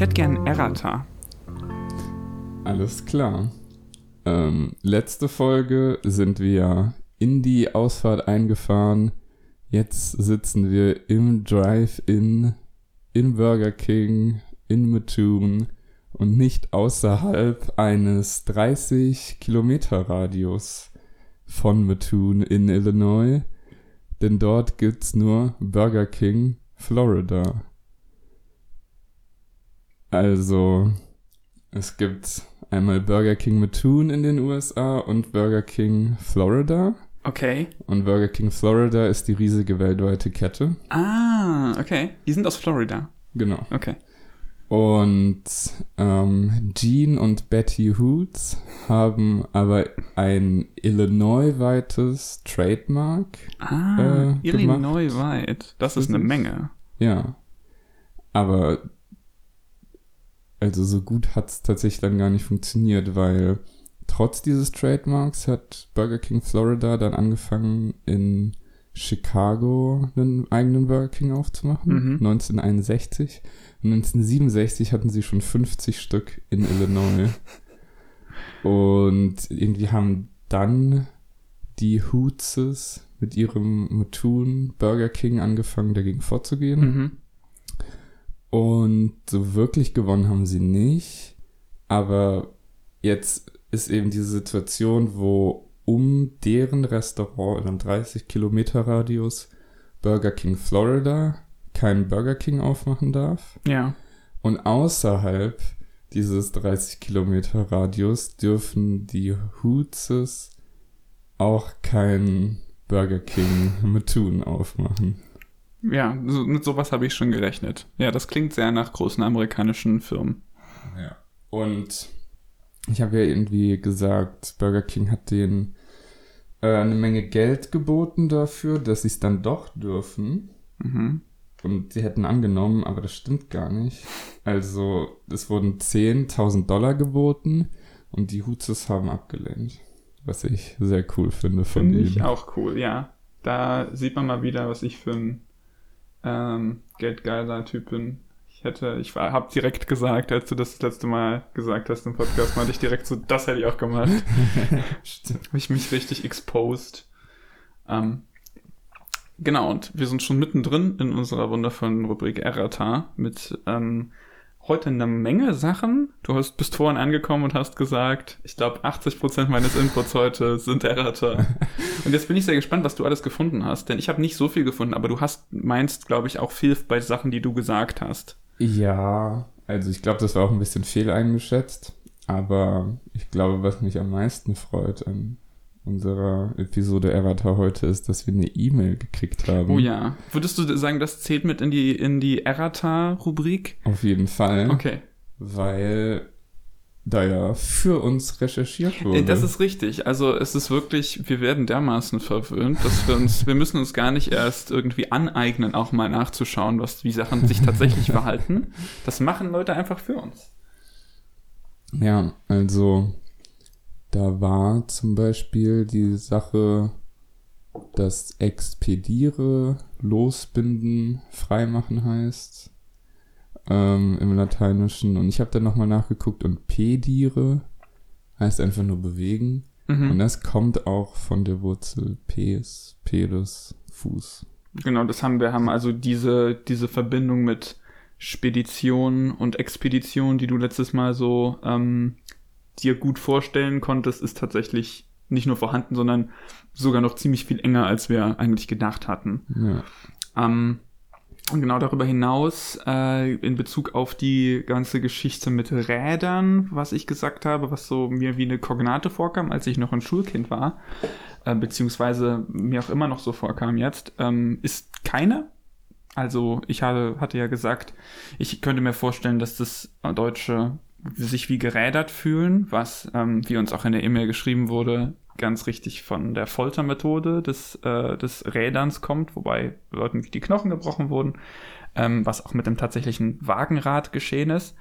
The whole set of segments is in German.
Ich hätte gern Errata. Alles klar. Ähm, letzte Folge sind wir in die Ausfahrt eingefahren. Jetzt sitzen wir im Drive-In, in Burger King, in Mattoon und nicht außerhalb eines 30 Kilometer Radius von Mattoon in Illinois, denn dort gibt's nur Burger King Florida. Also, es gibt einmal Burger King Mattoon in den USA und Burger King Florida. Okay. Und Burger King Florida ist die riesige weltweite Kette. Ah, okay. Die sind aus Florida. Genau. Okay. Und ähm, Gene und Betty Hoots haben aber ein Illinois-weites Trademark. Ah, Äh, Illinois weit. Das ist eine Menge. Ja. Aber also so gut hat's tatsächlich dann gar nicht funktioniert, weil trotz dieses Trademarks hat Burger King Florida dann angefangen in Chicago einen eigenen Burger King aufzumachen, Mhm. 1961. Und 1967 hatten sie schon 50 Stück in Illinois. Und irgendwie haben dann die Hootses mit ihrem Mattoon Burger King angefangen, dagegen vorzugehen. Mhm. Und so wirklich gewonnen haben sie nicht. Aber jetzt ist eben diese Situation, wo um deren Restaurant in einem 30 Kilometer Radius Burger King Florida keinen Burger King aufmachen darf. Ja. Und außerhalb dieses 30 Kilometer Radius dürfen die Hootses auch keinen Burger King Mattoon aufmachen. Ja, so, mit sowas habe ich schon gerechnet. Ja, das klingt sehr nach großen amerikanischen Firmen. Ja. Und ich habe ja irgendwie gesagt, Burger King hat denen äh, eine Menge Geld geboten dafür, dass sie es dann doch dürfen. Mhm. Und sie hätten angenommen, aber das stimmt gar nicht. Also, es wurden 10.000 Dollar geboten und die Hutses haben abgelehnt. Was ich sehr cool finde von Finde ich ihnen. auch cool, ja. Da sieht man mal wieder, was ich für ein ähm, geldgeiler Typ bin. Ich hätte, ich habe direkt gesagt, als du das, das letzte Mal gesagt hast im Podcast, meinte ich direkt so, das hätte ich auch gemacht. Habe ich mich richtig exposed. Ähm, genau, und wir sind schon mittendrin in unserer wundervollen Rubrik Errata mit ähm, heute einer Menge Sachen. Du hast, bist vorhin angekommen und hast gesagt, ich glaube 80% meines Inputs heute sind Errata. und jetzt bin ich sehr gespannt, was du alles gefunden hast, denn ich habe nicht so viel gefunden, aber du hast, meinst, glaube ich, auch viel bei Sachen, die du gesagt hast. Ja, also ich glaube, das war auch ein bisschen fehl eingeschätzt. Aber ich glaube, was mich am meisten freut an unserer Episode Errata heute ist, dass wir eine E-Mail gekriegt haben. Oh ja. Würdest du sagen, das zählt mit in die, in die Errata-Rubrik? Auf jeden Fall. Okay. Weil da ja für uns recherchiert wurde. Das ist richtig. Also es ist wirklich, wir werden dermaßen verwöhnt, dass wir uns, wir müssen uns gar nicht erst irgendwie aneignen, auch mal nachzuschauen, was, wie Sachen sich tatsächlich verhalten. Das machen Leute einfach für uns. Ja, also da war zum Beispiel die Sache, dass Expediere, Losbinden, Freimachen heißt ähm, im Lateinischen. Und ich habe dann nochmal nachgeguckt und Pedire heißt einfach nur bewegen. Und Mhm. das kommt auch von der Wurzel pes, pedis, Fuß. Genau, das haben wir, haben also diese, diese Verbindung mit Spedition und Expedition, die du letztes Mal so ähm, dir gut vorstellen konntest, ist tatsächlich nicht nur vorhanden, sondern sogar noch ziemlich viel enger, als wir eigentlich gedacht hatten. Ja. Ähm, und genau darüber hinaus, äh, in Bezug auf die ganze Geschichte mit Rädern, was ich gesagt habe, was so mir wie eine Kognate vorkam, als ich noch ein Schulkind war, äh, beziehungsweise mir auch immer noch so vorkam jetzt, ähm, ist keine. Also ich hatte, hatte ja gesagt, ich könnte mir vorstellen, dass das Deutsche sich wie gerädert fühlen, was, ähm, wie uns auch in der E-Mail geschrieben wurde, ganz richtig von der Foltermethode des, äh, des Räderns kommt, wobei Leuten die Knochen gebrochen wurden, ähm, was auch mit dem tatsächlichen Wagenrad geschehen ist.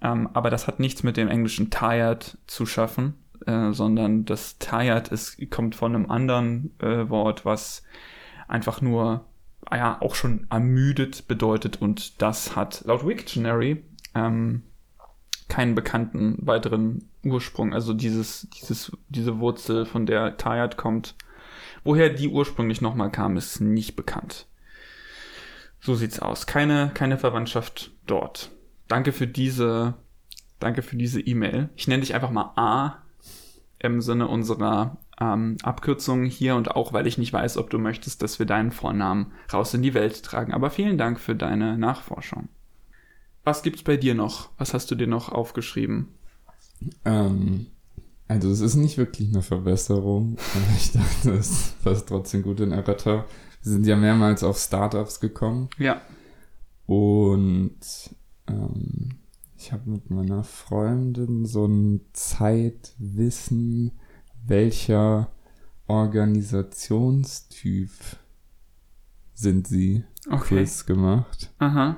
Ähm, aber das hat nichts mit dem englischen tired zu schaffen, äh, sondern das tired ist, kommt von einem anderen äh, Wort, was einfach nur, ja, auch schon ermüdet bedeutet und das hat laut Wiktionary ähm, keinen bekannten weiteren Ursprung. Also dieses, dieses, diese Wurzel, von der Tayat kommt. Woher die ursprünglich nochmal kam, ist nicht bekannt. So sieht's aus. Keine, keine Verwandtschaft dort. Danke für diese, danke für diese E-Mail. Ich nenne dich einfach mal A im Sinne unserer ähm, Abkürzung hier und auch, weil ich nicht weiß, ob du möchtest, dass wir deinen Vornamen raus in die Welt tragen. Aber vielen Dank für deine Nachforschung. Was gibt's bei dir noch? Was hast du dir noch aufgeschrieben? Ähm, also es ist nicht wirklich eine Verbesserung, aber ich dachte, es passt trotzdem gut in Errata. Wir sind ja mehrmals auf Startups gekommen Ja. und ähm, ich habe mit meiner Freundin so ein Zeitwissen, welcher Organisationstyp sind sie Okay. Quiz gemacht. Aha.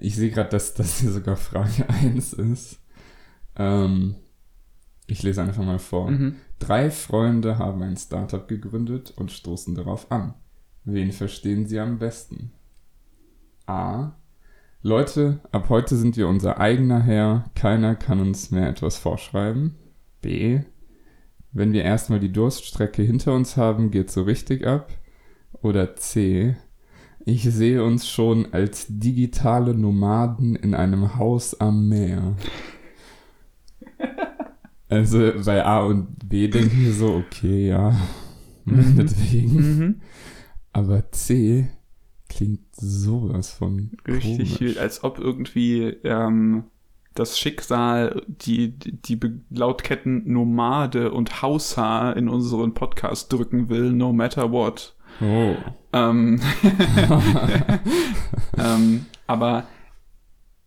Ich sehe gerade, dass das hier sogar Frage 1 ist. Ähm, ich lese einfach mal vor. Mhm. Drei Freunde haben ein Startup gegründet und stoßen darauf an. Wen verstehen sie am besten? A. Leute, ab heute sind wir unser eigener Herr, keiner kann uns mehr etwas vorschreiben. B. Wenn wir erstmal die Durststrecke hinter uns haben, geht's so richtig ab. Oder C. Ich sehe uns schon als digitale Nomaden in einem Haus am Meer. Also bei A und B denke ich mir so, okay, ja, Mhm. meinetwegen. Mhm. Aber C klingt sowas von Richtig komisch. als ob irgendwie ähm, das Schicksal die, die, Lautketten Nomade und Haushaar in unseren Podcast drücken will, no matter what. Oh. Ähm, ähm, aber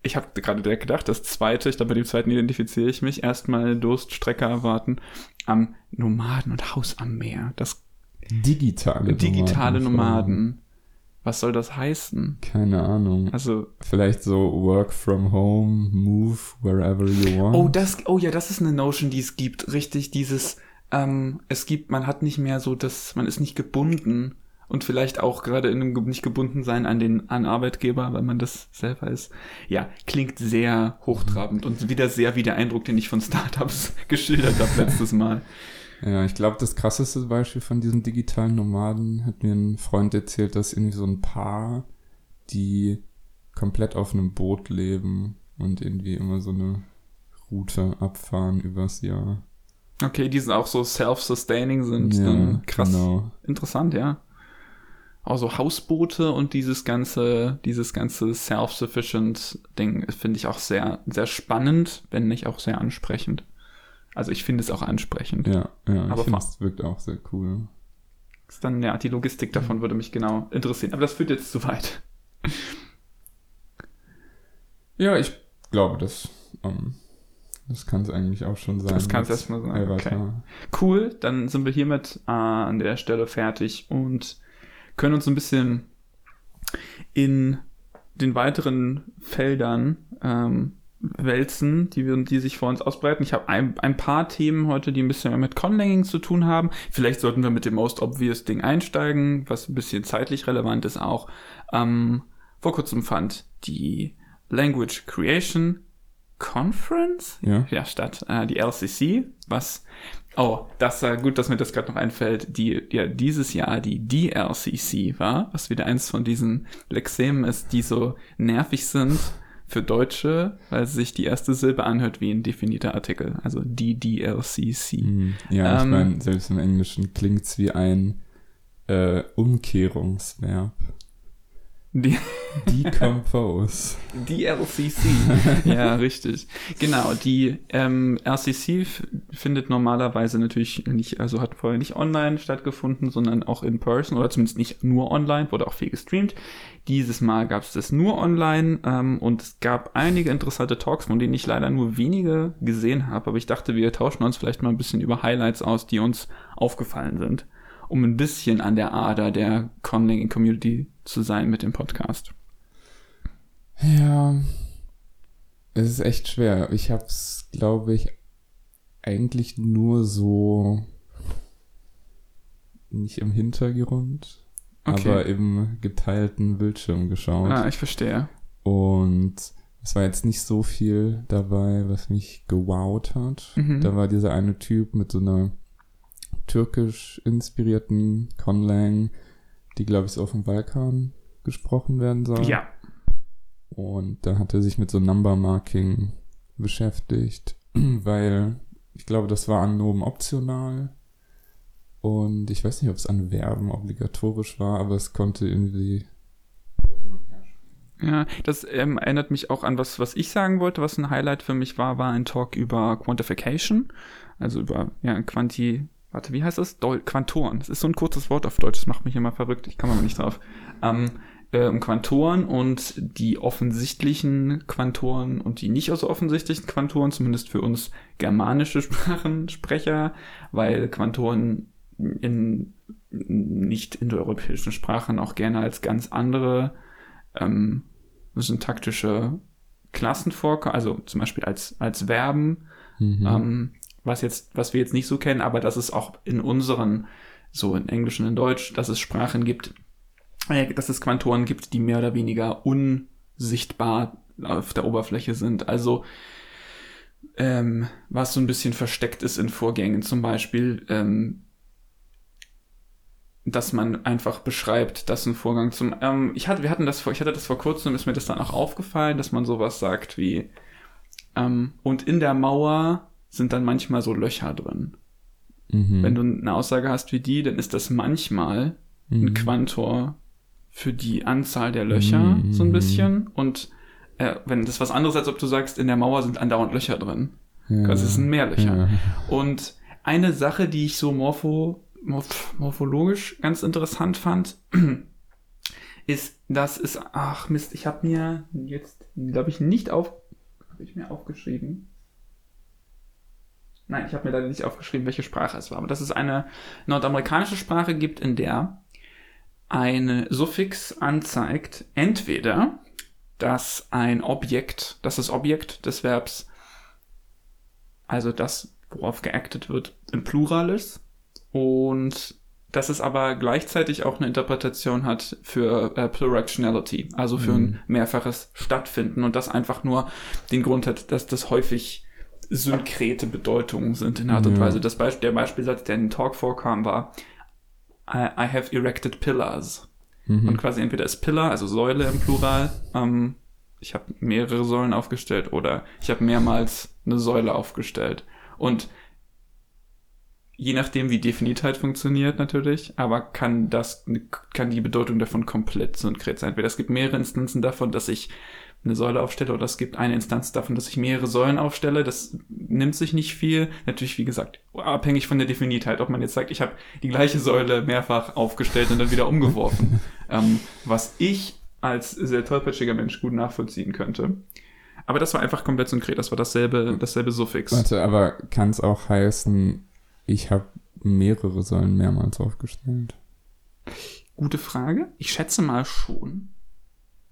ich habe gerade direkt gedacht, das zweite, ich glaube, bei dem zweiten identifiziere ich mich, erstmal Durststrecke erwarten, am Nomaden und Haus am Meer. Das Digitale digitale Nomaden. Nomaden. Was soll das heißen? Keine Ahnung. Also, Vielleicht so work from home, move wherever you want. oh, das, oh ja, das ist eine Notion, die es gibt. Richtig, dieses, ähm, es gibt, man hat nicht mehr so das, man ist nicht gebunden und vielleicht auch gerade in einem nicht gebunden sein an den, an Arbeitgeber, weil man das selber ist. Ja, klingt sehr hochtrabend und wieder sehr wie der Eindruck, den ich von Startups geschildert habe letztes Mal. Ja, ich glaube, das krasseste Beispiel von diesen digitalen Nomaden hat mir ein Freund erzählt, dass irgendwie so ein Paar, die komplett auf einem Boot leben und irgendwie immer so eine Route abfahren übers Jahr. Okay, die sind auch so self-sustaining sind. ja, dann krass. Genau. Interessant, ja. Auch so Hausboote und dieses ganze, dieses ganze self-sufficient Ding finde ich auch sehr, sehr spannend, wenn nicht auch sehr ansprechend. Also ich finde es auch ansprechend. Ja, ja, Aber ich es wirkt auch sehr cool. Ist dann, ja, die Logistik davon würde mich genau interessieren. Aber das führt jetzt zu weit. Ja, ich glaube, das, ähm, das kann es eigentlich auch schon sein. Das kann's mit erstmal sein, Errata. Cool, dann sind wir hiermit äh, an der Stelle fertig und können uns ein bisschen in den weiteren Feldern ähm, wälzen, die, wir, die sich vor uns ausbreiten. Ich habe ein, ein paar Themen heute, die ein bisschen mehr mit Conlanging zu tun haben. Vielleicht sollten wir mit dem Most Obvious Ding einsteigen, was ein bisschen zeitlich relevant ist auch. Ähm, vor kurzem fand die Language Creation Conference Ja. ja, statt. Äh, die LCC, was, oh, das war gut, dass mir das gerade noch einfällt, die ja dieses Jahr die DLCC war, was wieder eins von diesen Lexemen ist, die so nervig sind für Deutsche, weil sich die erste Silbe anhört wie ein definierter Artikel, also die DLCC. Mhm. Ja, ich Ähm, meine, selbst im Englischen klingt's wie ein äh, Umkehrungsverb. Die, Decompose. die LCC. ja, richtig. Genau, die ähm, LCC f- findet normalerweise natürlich nicht, also hat vorher nicht online stattgefunden, sondern auch in person oder zumindest nicht nur online, wurde auch viel gestreamt. Dieses Mal gab es das nur online ähm, und es gab einige interessante Talks, von denen ich leider nur wenige gesehen habe, aber ich dachte, wir tauschen uns vielleicht mal ein bisschen über Highlights aus, die uns aufgefallen sind, um ein bisschen an der Ader der Conling Community zu sein mit dem Podcast. Ja, es ist echt schwer. Ich hab's, glaube ich, eigentlich nur so nicht im Hintergrund, Okay. aber im geteilten Bildschirm geschaut. Ah, ich verstehe. Und Es war jetzt nicht so viel dabei, was mich gewowt hat. Mhm. Da war dieser eine Typ mit so einer türkisch inspirierten Conlang, die, glaube ich, so auf dem Balkan gesprochen werden soll. Ja. Und da hat er sich mit so Number Marking beschäftigt, weil ich glaube, das war an Nomen optional. Und ich weiß nicht, ob es an Verben obligatorisch war, aber es konnte irgendwie. Ja, das ähm, erinnert mich auch an was, was ich sagen wollte, was ein Highlight für mich war, war ein Talk über Quantification, also über ja, Quanti, warte, wie heißt das? Dol Quantoren. Das ist so ein kurzes Wort auf Deutsch, das macht mich immer verrückt, ich komme aber nicht drauf. Ähm, äh, um Quantoren und die offensichtlichen Quantoren und die nicht so offensichtlichen Quantoren, zumindest für uns germanische Sprachensprecher, weil Quantoren in nicht indoeuropäischen Sprachen auch gerne als ganz andere ähm, syntaktische Klassen vorkommen, also zum Beispiel als, als Verben, Mhm. ähm, was jetzt, was wir jetzt nicht so kennen, aber dass es auch in unseren, so in Englisch und in Deutsch, dass es Sprachen gibt, äh, dass es Quantoren gibt, die mehr oder weniger unsichtbar auf der Oberfläche sind. Also ähm, was so ein bisschen versteckt ist in Vorgängen, zum Beispiel, ähm, dass man einfach beschreibt, dass ein Vorgang zum, ähm, ich hatte, wir hatten das vor, ich hatte das vor kurzem, ist mir das dann auch aufgefallen, dass man sowas sagt wie, ähm, und in der Mauer sind dann manchmal so Löcher drin. Mhm. Wenn du eine Aussage hast wie die, dann ist das manchmal ein Mhm. Quantor für die Anzahl der Löcher, Mhm. so ein bisschen. Und äh, wenn das was anderes, als ob du sagst, in der Mauer sind andauernd Löcher drin. ja. Das ist ein Mehrlöcher. Ja. Und eine Sache, die ich so morpho, morph, morphologisch ganz interessant fand, ist, dass es, ach Mist, ich habe mir jetzt, glaube ich, nicht auf, habe ich mir aufgeschrieben. Nein, ich habe mir leider nicht aufgeschrieben, welche Sprache es war, aber dass es eine nordamerikanische Sprache gibt, in der ein Suffix anzeigt, entweder, dass ein Objekt, dass das Objekt des Verbs also das, worauf geactet wird, im Plural ist und dass es aber gleichzeitig auch eine Interpretation hat für äh, Pluractionality, also für Mhm. ein mehrfaches Stattfinden und das einfach nur den Grund hat, dass das häufig synkrete Bedeutungen sind in Art und. Weise. Das Beispiel, der Beispielsatz, der in dem Talk vorkam, war I, I have erected pillars. Mhm. Und quasi entweder ist Pillar, also Säule im Plural, ähm, ich habe mehrere Säulen aufgestellt oder ich habe mehrmals eine Säule aufgestellt. Und je nachdem, wie Definitheit funktioniert natürlich, aber kann das, kann die Bedeutung davon komplett synkret sein. Entweder es gibt mehrere Instanzen davon, dass ich eine Säule aufstelle oder es gibt eine Instanz davon, dass ich mehrere Säulen aufstelle. Das nimmt sich nicht viel. Natürlich, wie gesagt, abhängig von der Definitheit. Ob man jetzt sagt, ich habe die gleiche Säule mehrfach aufgestellt und dann wieder umgeworfen. ähm, was ich als sehr tollpatschiger Mensch gut nachvollziehen könnte. Aber das war einfach komplett synkret. Das war dasselbe, dasselbe Suffix. Warte, aber kann es auch heißen, ich habe mehrere Säulen mehrmals aufgestellt? Gute Frage. Ich schätze mal schon.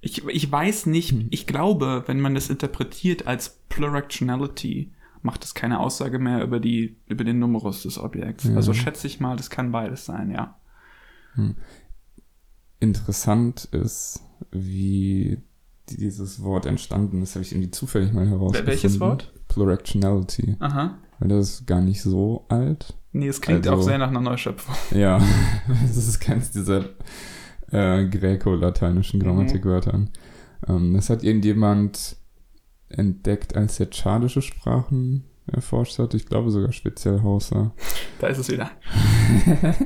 Ich, ich weiß nicht, Hm. ich glaube, wenn man das interpretiert als Pluractionality, macht es keine Aussage mehr über, die, über den Numerus des Objekts. Ja. Also schätze ich mal, das kann beides sein, ja. Interessant ist, wie dieses Wort entstanden ist, habe ich irgendwie zufällig mal herausgefunden. welches Wort? Pluractionality. Aha. Weil das ist gar nicht so alt. Nee, es klingt Also- auch sehr nach einer Neuschöpfung. Ja, das ist keins dieser äh, gräko-lateinischen Grammatikwörtern. Ähm, das hat irgendjemand entdeckt, als er tschadische Sprachen erforscht hat. Ich glaube sogar speziell Hausa. Da ist es wieder.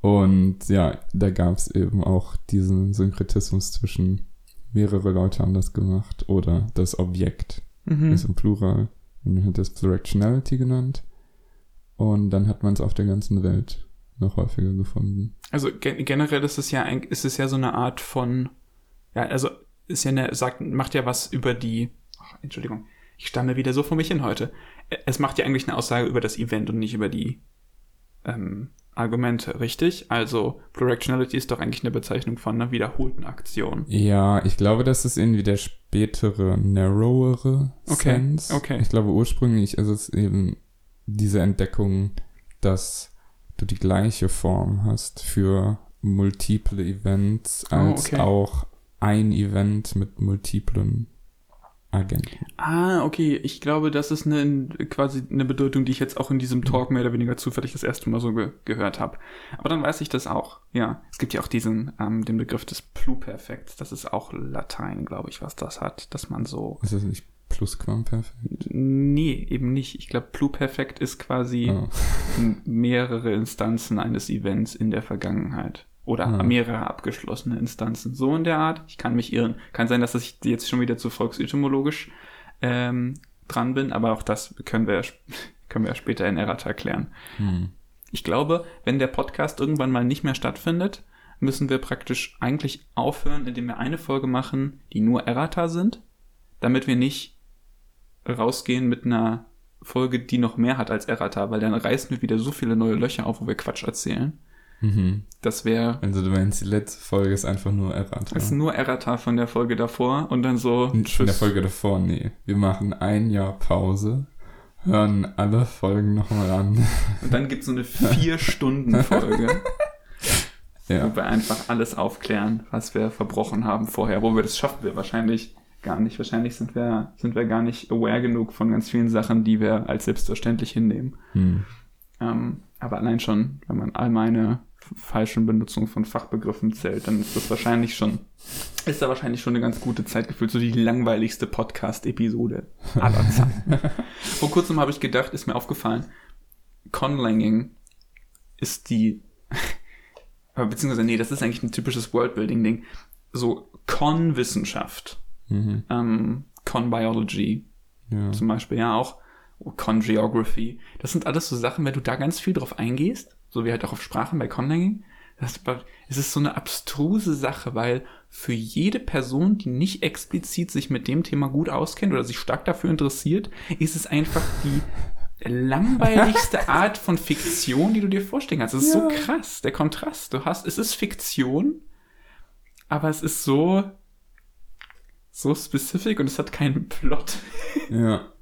Und ja, da gab es eben auch diesen Synkretismus zwischen mehrere Leute haben das gemacht oder das Objekt Mhm. ist im Plural. Und man hat das Pluractionality genannt. Und dann hat man es auf der ganzen Welt noch häufiger gefunden. Also gen generell ist es ja ein, ist es ja so eine Art von, ja, also ist ja eine, sagt, macht ja was über die, ach, Entschuldigung, ich stamme wieder so vor mich hin heute. Es macht ja eigentlich eine Aussage über das Event und nicht über die ähm, Argumente, richtig? Also Pluractionality ist doch eigentlich eine Bezeichnung von einer wiederholten Aktion. Ja, ich glaube, das ist irgendwie der spätere, narrowere Okay, Sense. okay. Ich glaube, ursprünglich ist es eben diese Entdeckung, dass du die gleiche Form hast für multiple Events, Oh, als okay. auch ein Event mit multiplen Agenten. Ah, okay. Ich glaube, das ist eine, quasi eine Bedeutung, die ich jetzt auch in diesem Talk mehr oder weniger zufällig das erste Mal so ge gehört habe. Aber dann weiß ich das auch. Ja, es gibt ja auch diesen, ähm, den Begriff des Pluperfekts. Das ist auch Latein, glaube ich, was das hat, dass man so. Ist das nicht Plusquamperfekt? Nee, eben nicht. Ich glaube, Pluperfekt ist quasi Oh. mehrere Instanzen eines Events in der Vergangenheit. Oder Ah. mehrere abgeschlossene Instanzen. So in der Art. Ich kann mich irren. Kann sein, dass ich jetzt schon wieder zu volksetymologisch ähm, dran bin, aber auch das können wir, ja können wir ja später in Errata erklären. Hm. Ich glaube, wenn der Podcast irgendwann mal nicht mehr stattfindet, müssen wir praktisch eigentlich aufhören, indem wir eine Folge machen, die nur Errata sind, damit wir nicht rausgehen mit einer Folge, die noch mehr hat als Errata, weil dann reißen wir wieder so viele neue Löcher auf, wo wir Quatsch erzählen. Mhm. Das wäre Also du meinst, die letzte Folge ist einfach nur Errata. ist nur Errata von der Folge davor und dann so Und Von der Folge davor, nee. Wir machen ein Jahr Pause, hören alle Folgen nochmal an. Und dann gibt es so eine Vier-Stunden-Folge, Ja. wo wir einfach alles aufklären, was wir verbrochen haben vorher. Wo wir das schaffen wir wahrscheinlich gar nicht. Wahrscheinlich sind wir, sind wir gar nicht aware genug von ganz vielen Sachen, die wir als selbstverständlich hinnehmen. Hm. Ähm, aber allein schon, wenn man all meine falschen Benutzung von Fachbegriffen zählt, dann ist das wahrscheinlich schon, ist da wahrscheinlich schon eine ganz gute Zeit gefühlt, so die langweiligste Podcast-Episode aller Zeiten. Vor kurzem habe ich gedacht, ist mir aufgefallen, Conlanging ist die, beziehungsweise, nee, das ist eigentlich ein typisches Worldbuilding-Ding. So Con-Wissenschaft, Mhm. ähm, Con-Biology, Ja. zum Beispiel ja auch Con-Geography. Das sind alles so Sachen, wenn du da ganz viel drauf eingehst, so wie halt auch auf Sprachen bei Conlanging, das, es ist so eine abstruse Sache, weil für jede Person, die nicht explizit sich mit dem Thema gut auskennt oder sich stark dafür interessiert, ist es einfach die langweiligste Art von Fiktion, die du dir vorstellen kannst. Es ist so Ja. krass, der Kontrast. Du hast, es ist Fiktion, aber es ist so, so spezifisch und es hat keinen Plot. ja.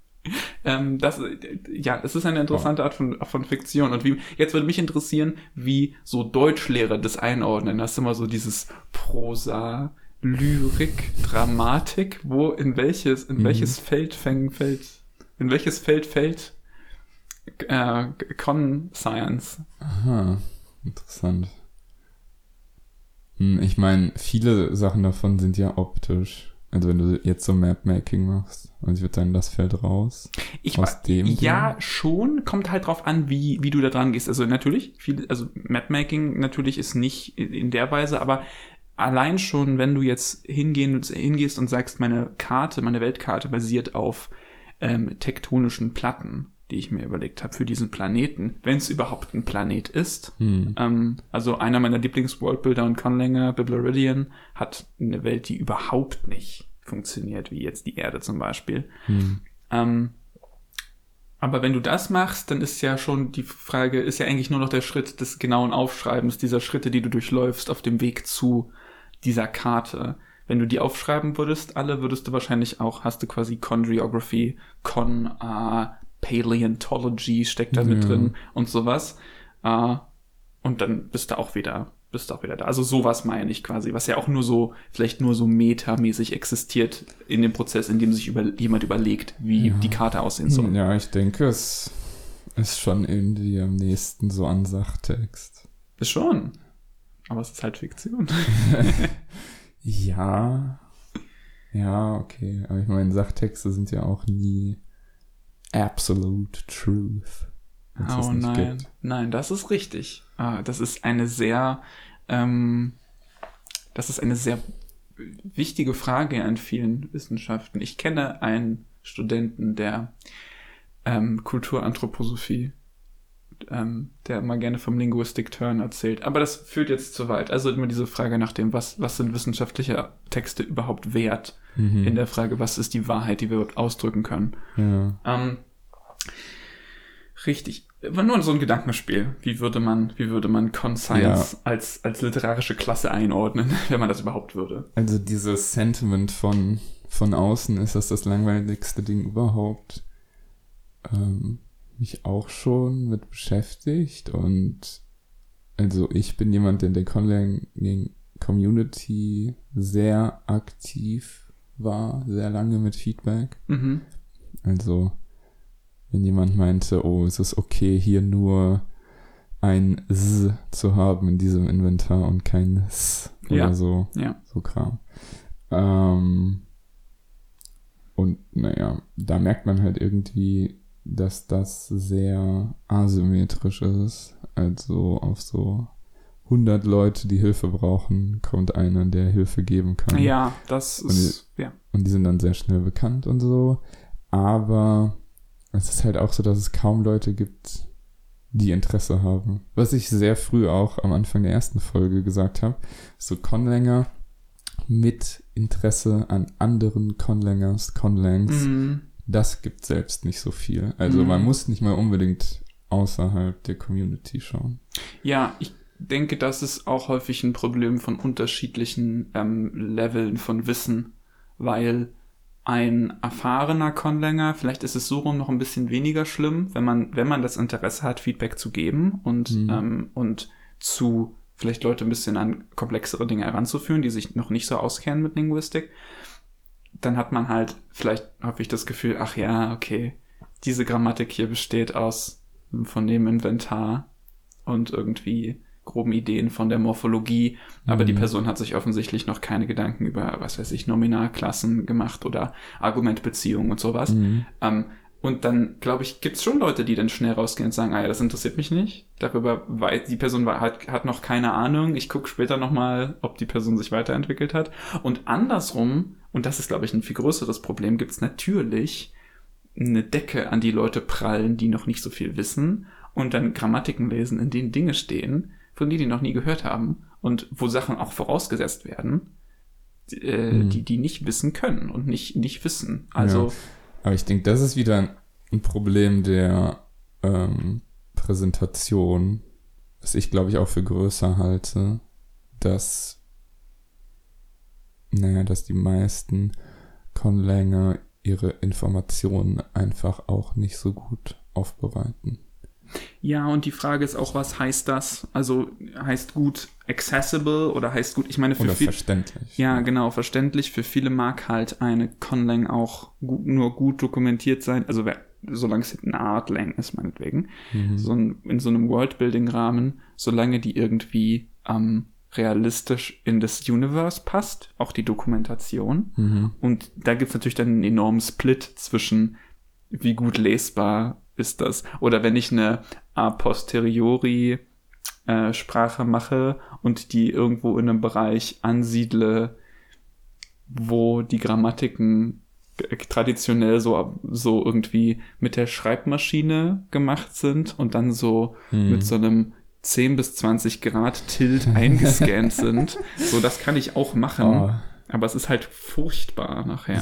Ähm, das, ja, es ist eine interessante Art von, von Fiktion. Und wie, jetzt würde mich interessieren, wie so Deutschlehrer das einordnen. Das ist immer so dieses Prosa, Lyrik, Dramatik, wo, in welches, in Mhm. welches Feld fängt, fällt, in welches Feld fällt, äh, Con Science. Aha. Interessant. Hm, Ich meine, viele Sachen davon sind ja optisch. Also wenn du jetzt so Mapmaking machst und ich würde sagen, das fällt raus. Ich Aus dem ja, schon, kommt halt drauf an, wie, wie du da dran gehst. Also natürlich, viel, also Mapmaking natürlich ist nicht in der Weise, aber allein schon, wenn du jetzt hingehen, hingehst und sagst, meine Karte, meine Weltkarte basiert auf ähm, tektonischen Platten, die ich mir überlegt habe für diesen Planeten, wenn es überhaupt ein Planet ist. Hm. Ähm, also einer meiner Lieblings-Worldbuilder und Conlanger, Biblaridian, hat eine Welt, die überhaupt nicht funktioniert, wie jetzt die Erde zum Beispiel. Hm. Ähm, aber wenn du das machst, dann ist ja schon die Frage, ist ja eigentlich nur noch der Schritt des genauen Aufschreibens dieser Schritte, die du durchläufst auf dem Weg zu dieser Karte. Wenn du die aufschreiben würdest, alle, würdest du wahrscheinlich auch, hast du quasi Chondriography, Con, äh, Paleontology steckt da mit Ja. drin und sowas. Äh, und dann bist du auch wieder, bist du auch wieder da. Also sowas meine ich quasi, was ja auch nur so, vielleicht nur so metamäßig existiert in dem Prozess, in dem sich über, jemand überlegt, wie Ja. die Karte aussehen soll. Ja, ich denke, es ist schon irgendwie am nächsten so an Sachtext. Ist schon. Aber es ist halt Fiktion. Ja. Ja, okay. Aber ich meine, Sachtexte sind ja auch nie absolute truth. Oh nein. gibt. Nein, das ist richtig. Ah, das ist eine sehr, ähm, das ist eine sehr wichtige Frage in vielen Wissenschaften. Ich kenne einen Studenten, der ähm, Kulturanthroposophie, ähm, der immer gerne vom Linguistic Turn erzählt. Aber das führt jetzt zu weit. Also immer diese Frage nach dem, was, was sind wissenschaftliche Texte überhaupt wert? Mhm. In der Frage, was ist die Wahrheit, die wir ausdrücken können? ja. Ähm, richtig. War nur so ein Gedankenspiel. Wie würde man, wie würde man Conscience als, als literarische Klasse einordnen, wenn man das überhaupt würde? Also dieses Sentiment von, von außen ist das das langweiligste Ding überhaupt. Ähm, mich auch schon mit beschäftigt und also ich bin jemand, der in der Conlang Community sehr aktiv war, sehr lange mit Feedback. Mhm. Also, wenn jemand meinte, oh, es ist okay, hier nur ein S zu haben in diesem Inventar und kein S oder Ja. so, Ja. so Kram. Ähm, und naja, da merkt man halt irgendwie, dass das sehr asymmetrisch ist. Also auf so 100 Leute, die Hilfe brauchen, kommt einer, der Hilfe geben kann. Ja, das ist, ja. Und die sind dann sehr schnell bekannt und so. Aber es ist halt auch so, dass es kaum Leute gibt, die Interesse haben. Was ich sehr früh auch am Anfang der ersten Folge gesagt habe. So Conlanger mit Interesse an anderen Conlangers, Conlangs, Mhm. Das gibt selbst nicht so viel. Also Mhm. man muss nicht mal unbedingt außerhalb der Community schauen. Ja, ich denke, das ist auch häufig ein Problem von unterschiedlichen ähm, Leveln von Wissen, weil ein erfahrener Conlanger, vielleicht ist es so rum noch ein bisschen weniger schlimm, wenn man, wenn man das Interesse hat, Feedback zu geben und, Mhm. ähm, und zu vielleicht Leute ein bisschen an komplexere Dinge heranzuführen, die sich noch nicht so auskennen mit Linguistik, dann hat man halt vielleicht häufig das Gefühl, ach ja, okay, diese Grammatik hier besteht aus von dem Inventar und irgendwie groben Ideen von der Morphologie, aber die Mhm. Person hat sich offensichtlich noch keine Gedanken über, was weiß ich, Nominalklassen gemacht oder Argumentbeziehungen und sowas. Mhm. Ähm, und dann, glaube ich, gibt's schon Leute, die dann schnell rausgehen und sagen, ah ja, das interessiert mich nicht. Darüber weiß, die Person hat, hat noch keine Ahnung. Ich gucke später nochmal, ob die Person sich weiterentwickelt hat. Und andersrum, und das ist, glaube ich, ein viel größeres Problem, gibt's natürlich eine Decke, an die Leute prallen, die noch nicht so viel wissen und dann Grammatiken lesen, in denen Dinge stehen, von denen die noch nie gehört haben und wo Sachen auch vorausgesetzt werden, die, äh, Mhm. die die nicht wissen können und nicht, nicht wissen. Also, Aber ich denke, das ist wieder ein, ein Problem der ähm, Präsentation, was ich glaube ich auch für größer halte, dass, naja, dass die meisten Conlanger ihre Informationen einfach auch nicht so gut aufbereiten. Ja, und die Frage ist auch, was heißt das? Also heißt gut accessible oder heißt gut, ich meine, für Oder viel, verständlich. ja, genau, verständlich. Für viele mag halt eine Conlang auch gut, nur gut dokumentiert sein, also wer- solange es eine Art Lang ist, meinetwegen. Mhm. So ein, in so einem Worldbuilding-Rahmen, solange die irgendwie ähm, realistisch in das Universe passt, auch die Dokumentation. Mhm. Und da gibt's natürlich dann einen enormen Split zwischen, wie gut lesbar ist das. Oder wenn ich eine a posteriori äh, Sprache mache und die irgendwo in einem Bereich ansiedle, wo die Grammatiken äh, traditionell so, so irgendwie mit der Schreibmaschine gemacht sind und dann so Mhm. mit so einem 10 bis 20 Grad Tilt eingescannt sind. So, das kann ich auch machen. Oh, Aber es ist halt furchtbar nachher.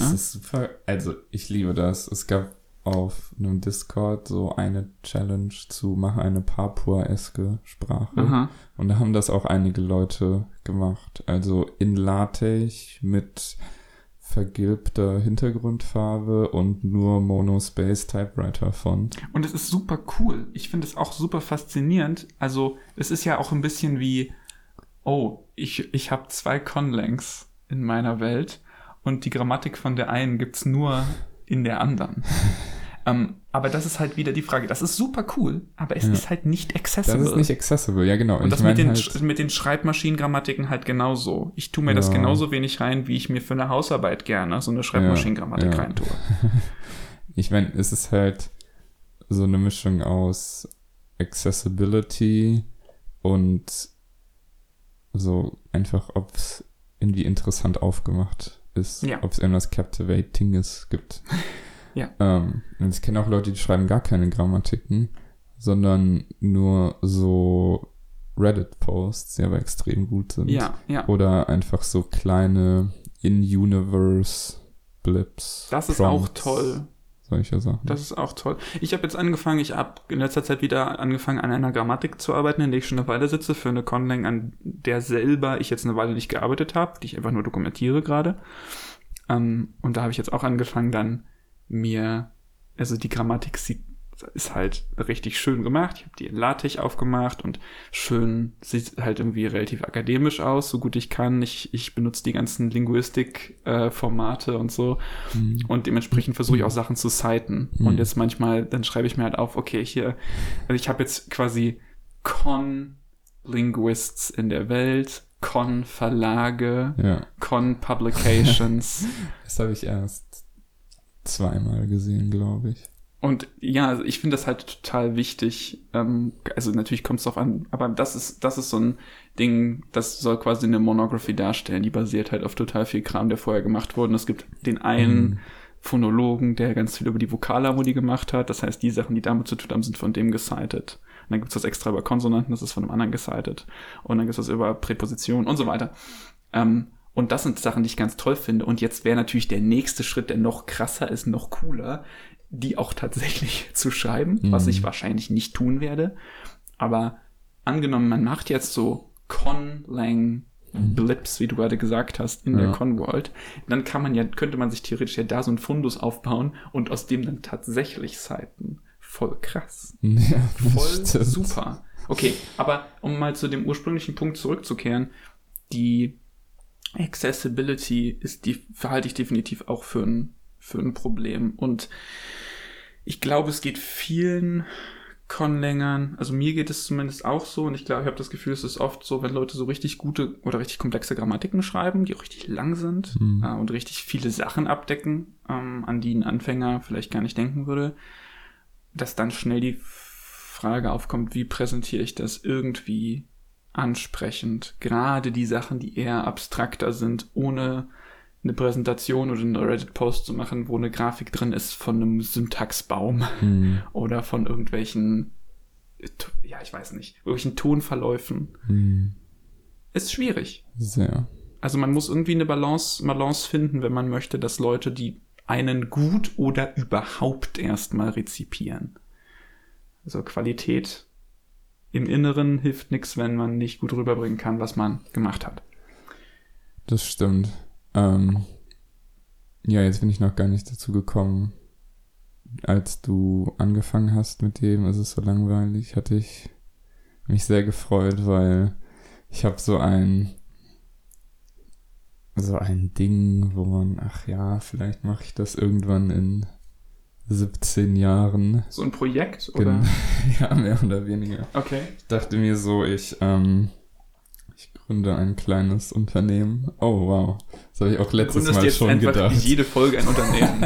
Also, ich liebe das. Es gab auf einem Discord so eine Challenge zu machen eine Papua-eske Sprache. Aha. Und da haben das auch einige Leute gemacht. Also in LaTeX mit vergilbter Hintergrundfarbe und nur Monospace Typewriter Font. Und es ist super cool. Ich finde es auch super faszinierend. Also, es ist ja auch ein bisschen wie, oh, ich, ich habe zwei Conlangs in meiner Welt und die Grammatik von der einen gibt's nur in der anderen. ähm, aber das ist halt wieder die Frage. Das ist super cool, aber es Ja. ist halt nicht Das accessible. ist nicht accessible, ja genau. und ich das mit den, halt, mit den Schreibmaschinengrammatiken halt genauso. Ich tue mir das Ja. genauso wenig rein, wie ich mir für eine Hausarbeit gerne so eine Schreibmaschinengrammatik ja. reintue. ich meine, es ist halt so eine Mischung aus Accessibility und so einfach, ob es irgendwie interessant aufgemacht ist, Ja. ob es irgendwas Captivatinges gibt. Ja. Ähm, ich kenne auch Leute, die schreiben gar keine Grammatiken, sondern nur so Reddit-Posts, die aber extrem gut sind. Ja, ja. Oder einfach so kleine In-Universe-Blips. Das ist auch Prompts, toll. Solche Sachen. Das ist auch toll. Ich habe jetzt angefangen, ich habe in letzter Zeit wieder angefangen, an einer Grammatik zu arbeiten, in der ich schon eine Weile sitze, für eine Conlang, an der selber ich jetzt eine Weile nicht gearbeitet habe, die ich einfach nur dokumentiere gerade. Ähm, und da habe ich jetzt auch angefangen, dann mir, also die Grammatik sieht ist halt richtig schön gemacht. Ich habe die in LaTeX aufgemacht und schön, sieht halt irgendwie relativ akademisch aus, so gut ich kann. Ich, ich benutze die ganzen Linguistik-Formate äh, und so. Mhm. Und dementsprechend versuche ich auch Sachen zu citen. Mhm. Und jetzt manchmal, dann schreibe ich mir halt auf, okay, hier, also ich habe jetzt quasi Con-Linguists in der Welt, Con-Verlage, ja. Con-Publications. das habe ich erst zweimal gesehen, glaube ich. Und ja, also ich finde das halt total wichtig. Ähm, also natürlich kommt es drauf an, aber das ist, das ist so ein Ding, das soll quasi eine Monography darstellen. Die basiert halt auf total viel Kram, der vorher gemacht wurde. Und es gibt den einen mhm. Phonologen, der ganz viel über die Vokalharmonie gemacht hat. Das heißt, die Sachen, die damit zu tun haben, sind von dem gesitet. Und dann gibt's das extra über Konsonanten, das ist von einem anderen gesitet. Und dann gibt's das über Präpositionen und so weiter. Ähm, und das sind Sachen, die ich ganz toll finde. Und jetzt wäre natürlich der nächste Schritt, der noch krasser ist, noch cooler, die auch tatsächlich zu schreiben, mhm. was ich wahrscheinlich nicht tun werde. Aber angenommen, man macht jetzt so Con-Lang mhm. Blips, wie du gerade gesagt hast, in ja. der Con-World, dann kann man ja, könnte man sich theoretisch ja da so ein Fundus aufbauen und aus dem dann tatsächlich Seiten. Voll krass. Ja, Voll stimmt. super. Okay, aber um mal zu dem ursprünglichen Punkt zurückzukehren, die Accessibility ist die, verhalte ich definitiv auch für ein, für ein Problem. Und ich glaube, es geht vielen Conlängern, also mir geht es zumindest auch so und ich glaube, ich habe das Gefühl, es ist oft so, wenn Leute so richtig gute oder richtig komplexe Grammatiken schreiben, die auch richtig lang sind mhm. äh, und richtig viele Sachen abdecken, ähm, an die ein Anfänger vielleicht gar nicht denken würde, dass dann schnell die Frage aufkommt, wie präsentiere ich das irgendwie ansprechend? Gerade die Sachen, die eher abstrakter sind, ohne eine Präsentation oder einen Reddit-Post zu machen, wo eine Grafik drin ist von einem Syntaxbaum hm. oder von irgendwelchen, ja, ich weiß nicht, irgendwelchen Tonverläufen. Hm. Ist schwierig. Sehr. Also man muss irgendwie eine Balance, Balance finden, wenn man möchte, dass Leute, die einen gut oder überhaupt erstmal rezipieren. Also Qualität im Inneren hilft nichts, wenn man nicht gut rüberbringen kann, was man gemacht hat. Das stimmt. Ähm, ja, jetzt bin ich noch gar nicht dazu gekommen. Als du angefangen hast mit dem, ist es so langweilig, hatte ich mich sehr gefreut, weil ich habe so ein so ein Ding, wo man, ach ja, vielleicht mache ich das irgendwann in 17 Jahren. So ein Projekt, oder? ja, mehr oder weniger. Okay. Ich dachte mir so, ich ähm, gründe ein kleines Unternehmen. Oh, wow. Das habe ich auch letztes Mal jetzt schon einfach gedacht. jede Folge ein Unternehmen.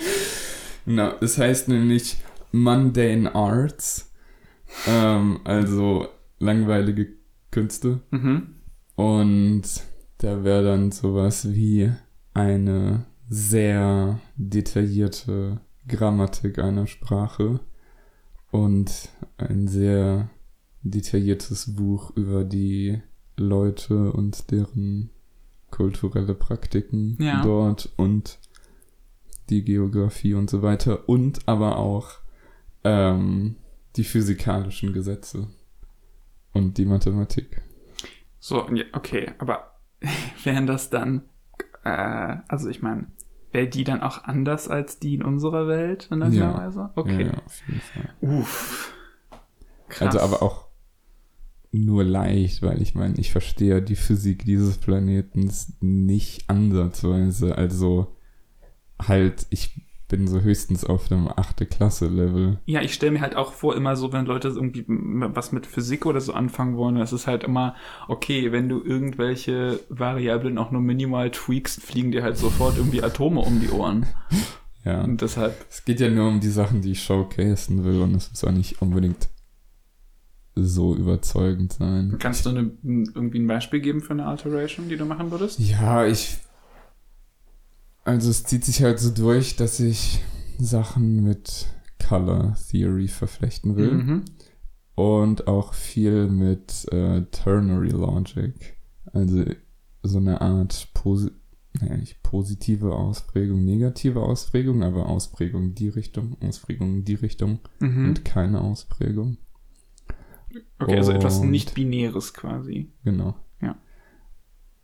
genau, es heißt nämlich Mundane Arts. Ähm, also langweilige Künste. Mhm. Und da wäre dann sowas wie eine sehr detaillierte Grammatik einer Sprache und ein sehr detailliertes Buch über die Leute und deren kulturelle Praktiken ja. dort und die Geografie und so weiter und aber auch ähm, die physikalischen Gesetze und die Mathematik. So, okay, aber wären das dann, äh, also ich meine, wäre die dann auch anders als die in unserer Welt in der ja. Weise? Okay. Ja, auf jeden Fall. Uff. Krass. Also aber auch nur leicht, weil ich meine, ich verstehe die Physik dieses Planetens nicht ansatzweise. Also halt, ich bin so höchstens auf dem achte Klasse Level. Ja, ich stelle mir halt auch vor, immer so, wenn Leute irgendwie was mit Physik oder so anfangen wollen, das ist halt immer, okay, wenn du irgendwelche Variablen auch nur minimal tweakst, fliegen dir halt sofort irgendwie Atome um die Ohren. Ja. Und deshalb. Es geht ja nur um die Sachen, die ich showcasen will und es ist auch nicht unbedingt so überzeugend sein. Kannst du eine, irgendwie ein Beispiel geben für eine Alteration, die du machen würdest? Ja, ich. Also es zieht sich halt so durch, dass ich Sachen mit Color Theory verflechten will. Mhm. Und auch viel mit äh, Ternary Logic. Also so eine Art Posi naja, nicht positive Ausprägung, negative Ausprägung, aber Ausprägung die Richtung, Ausprägung die Richtung mhm. und keine Ausprägung. Okay, also etwas nicht-binäres quasi. Genau.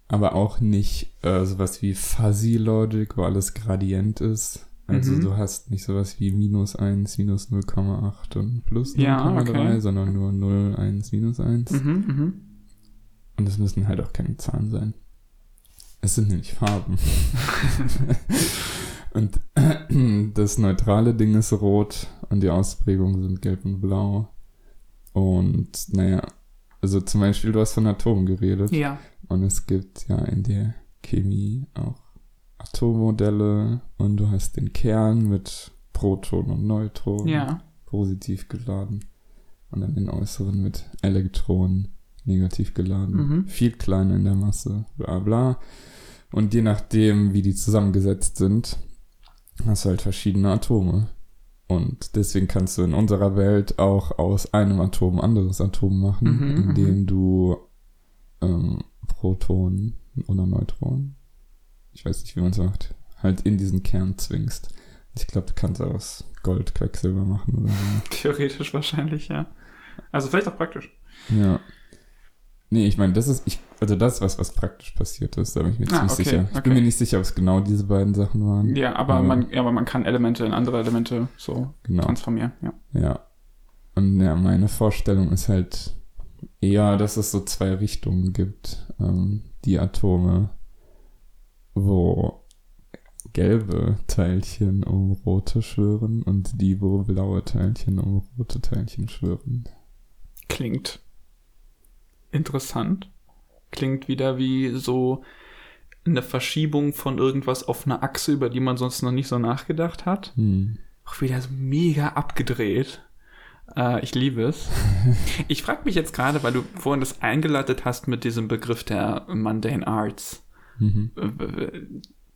Aber auch nicht äh, sowas wie Fuzzy Logic, wo alles Gradient ist, Also Mhm. du hast nicht sowas wie minus 1, minus 0,8 und plus 0,3, Ja, okay. sondern nur 0, 1, minus 1. Mhm, mhm. Und es müssen halt auch keine Zahlen sein. Es sind nämlich Farben. und das neutrale Ding ist rot und die Ausprägungen sind gelb und blau. Und naja, also zum Beispiel, du hast von Atomen geredet. Ja. Und es gibt ja in der Chemie auch Atommodelle und du hast den Kern mit Proton und Neutron Ja. positiv geladen und dann den äußeren mit Elektronen negativ geladen. Mhm. Viel kleiner in der Masse, bla bla. Und je nachdem, wie die zusammengesetzt sind, hast du halt verschiedene Atome. Und deswegen kannst du in unserer Welt auch aus einem Atom ein anderes Atom machen, Mhm, indem du ähm, Proton oder Neutron, ich weiß nicht, wie man es macht, halt in diesen Kern zwingst. Ich glaube, du kannst aus Gold Quecksilber machen oder so. Theoretisch wahrscheinlich, ja. Also vielleicht auch praktisch. Ja. Nee, ich meine, das ist, ich, also das ist was, was praktisch passiert ist, da bin ich mir Ah, ziemlich okay, sicher. Ich okay. bin mir nicht sicher, ob es genau diese beiden Sachen waren. Ja, aber Ja. man, ja, aber man kann Elemente in andere Elemente so Genau. transformieren, ja. Ja. Und ja, meine Vorstellung ist halt eher, dass es so zwei Richtungen gibt. Ähm, die Atome, wo gelbe Teilchen um rote schwören und die, wo blaue Teilchen um rote Teilchen schwören. Klingt interessant. Klingt wieder wie so eine Verschiebung von irgendwas auf einer Achse, über die man sonst noch nicht so nachgedacht hat. Hm. Auch wieder so mega abgedreht. Äh, ich liebe es. Ich frage mich jetzt gerade, weil du vorhin das eingeleitet hast mit diesem Begriff der Mundane Arts. Mhm.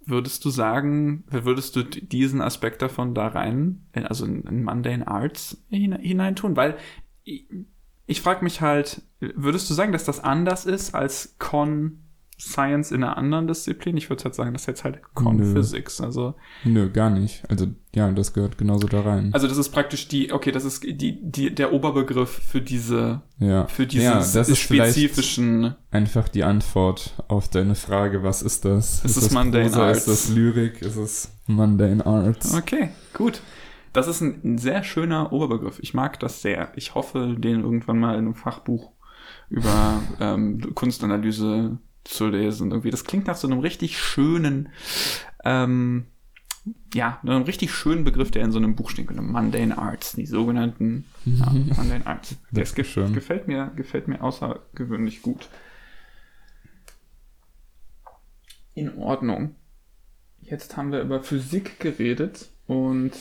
Würdest du sagen, würdest du diesen Aspekt davon da rein, äh, also in, Mundane Arts hine- hineintun? Weil ich, frage mich halt, würdest du sagen, dass das anders ist als Con Science in einer anderen Disziplin? Ich würde halt sagen, das ist jetzt halt Con Nö. Physics. Also, Nö, gar nicht. Also, ja, das gehört genauso da rein. also das ist praktisch die, okay, das ist die, die, der Oberbegriff für diese, ja. für diese ja, das ist spezifischen. einfach die Antwort auf deine Frage, was ist das? Es ist das Mundane Prosa, Arts. Ist das Lyrik? Ist es Mundane Arts? Okay, gut. Das ist ein, ein sehr schöner Oberbegriff. Ich mag das sehr. Ich hoffe, den irgendwann mal in einem Fachbuch über ähm, Kunstanalyse zu lesen. Irgendwie, das klingt nach so einem richtig schönen, ähm, ja, einem richtig schönen Begriff, der in so einem Buch steht, einem Mundane Arts, die sogenannten ja, Mundane Arts. Das ge Dankeschön. gefällt mir, gefällt mir außergewöhnlich gut. In Ordnung. Jetzt haben wir über Physik geredet und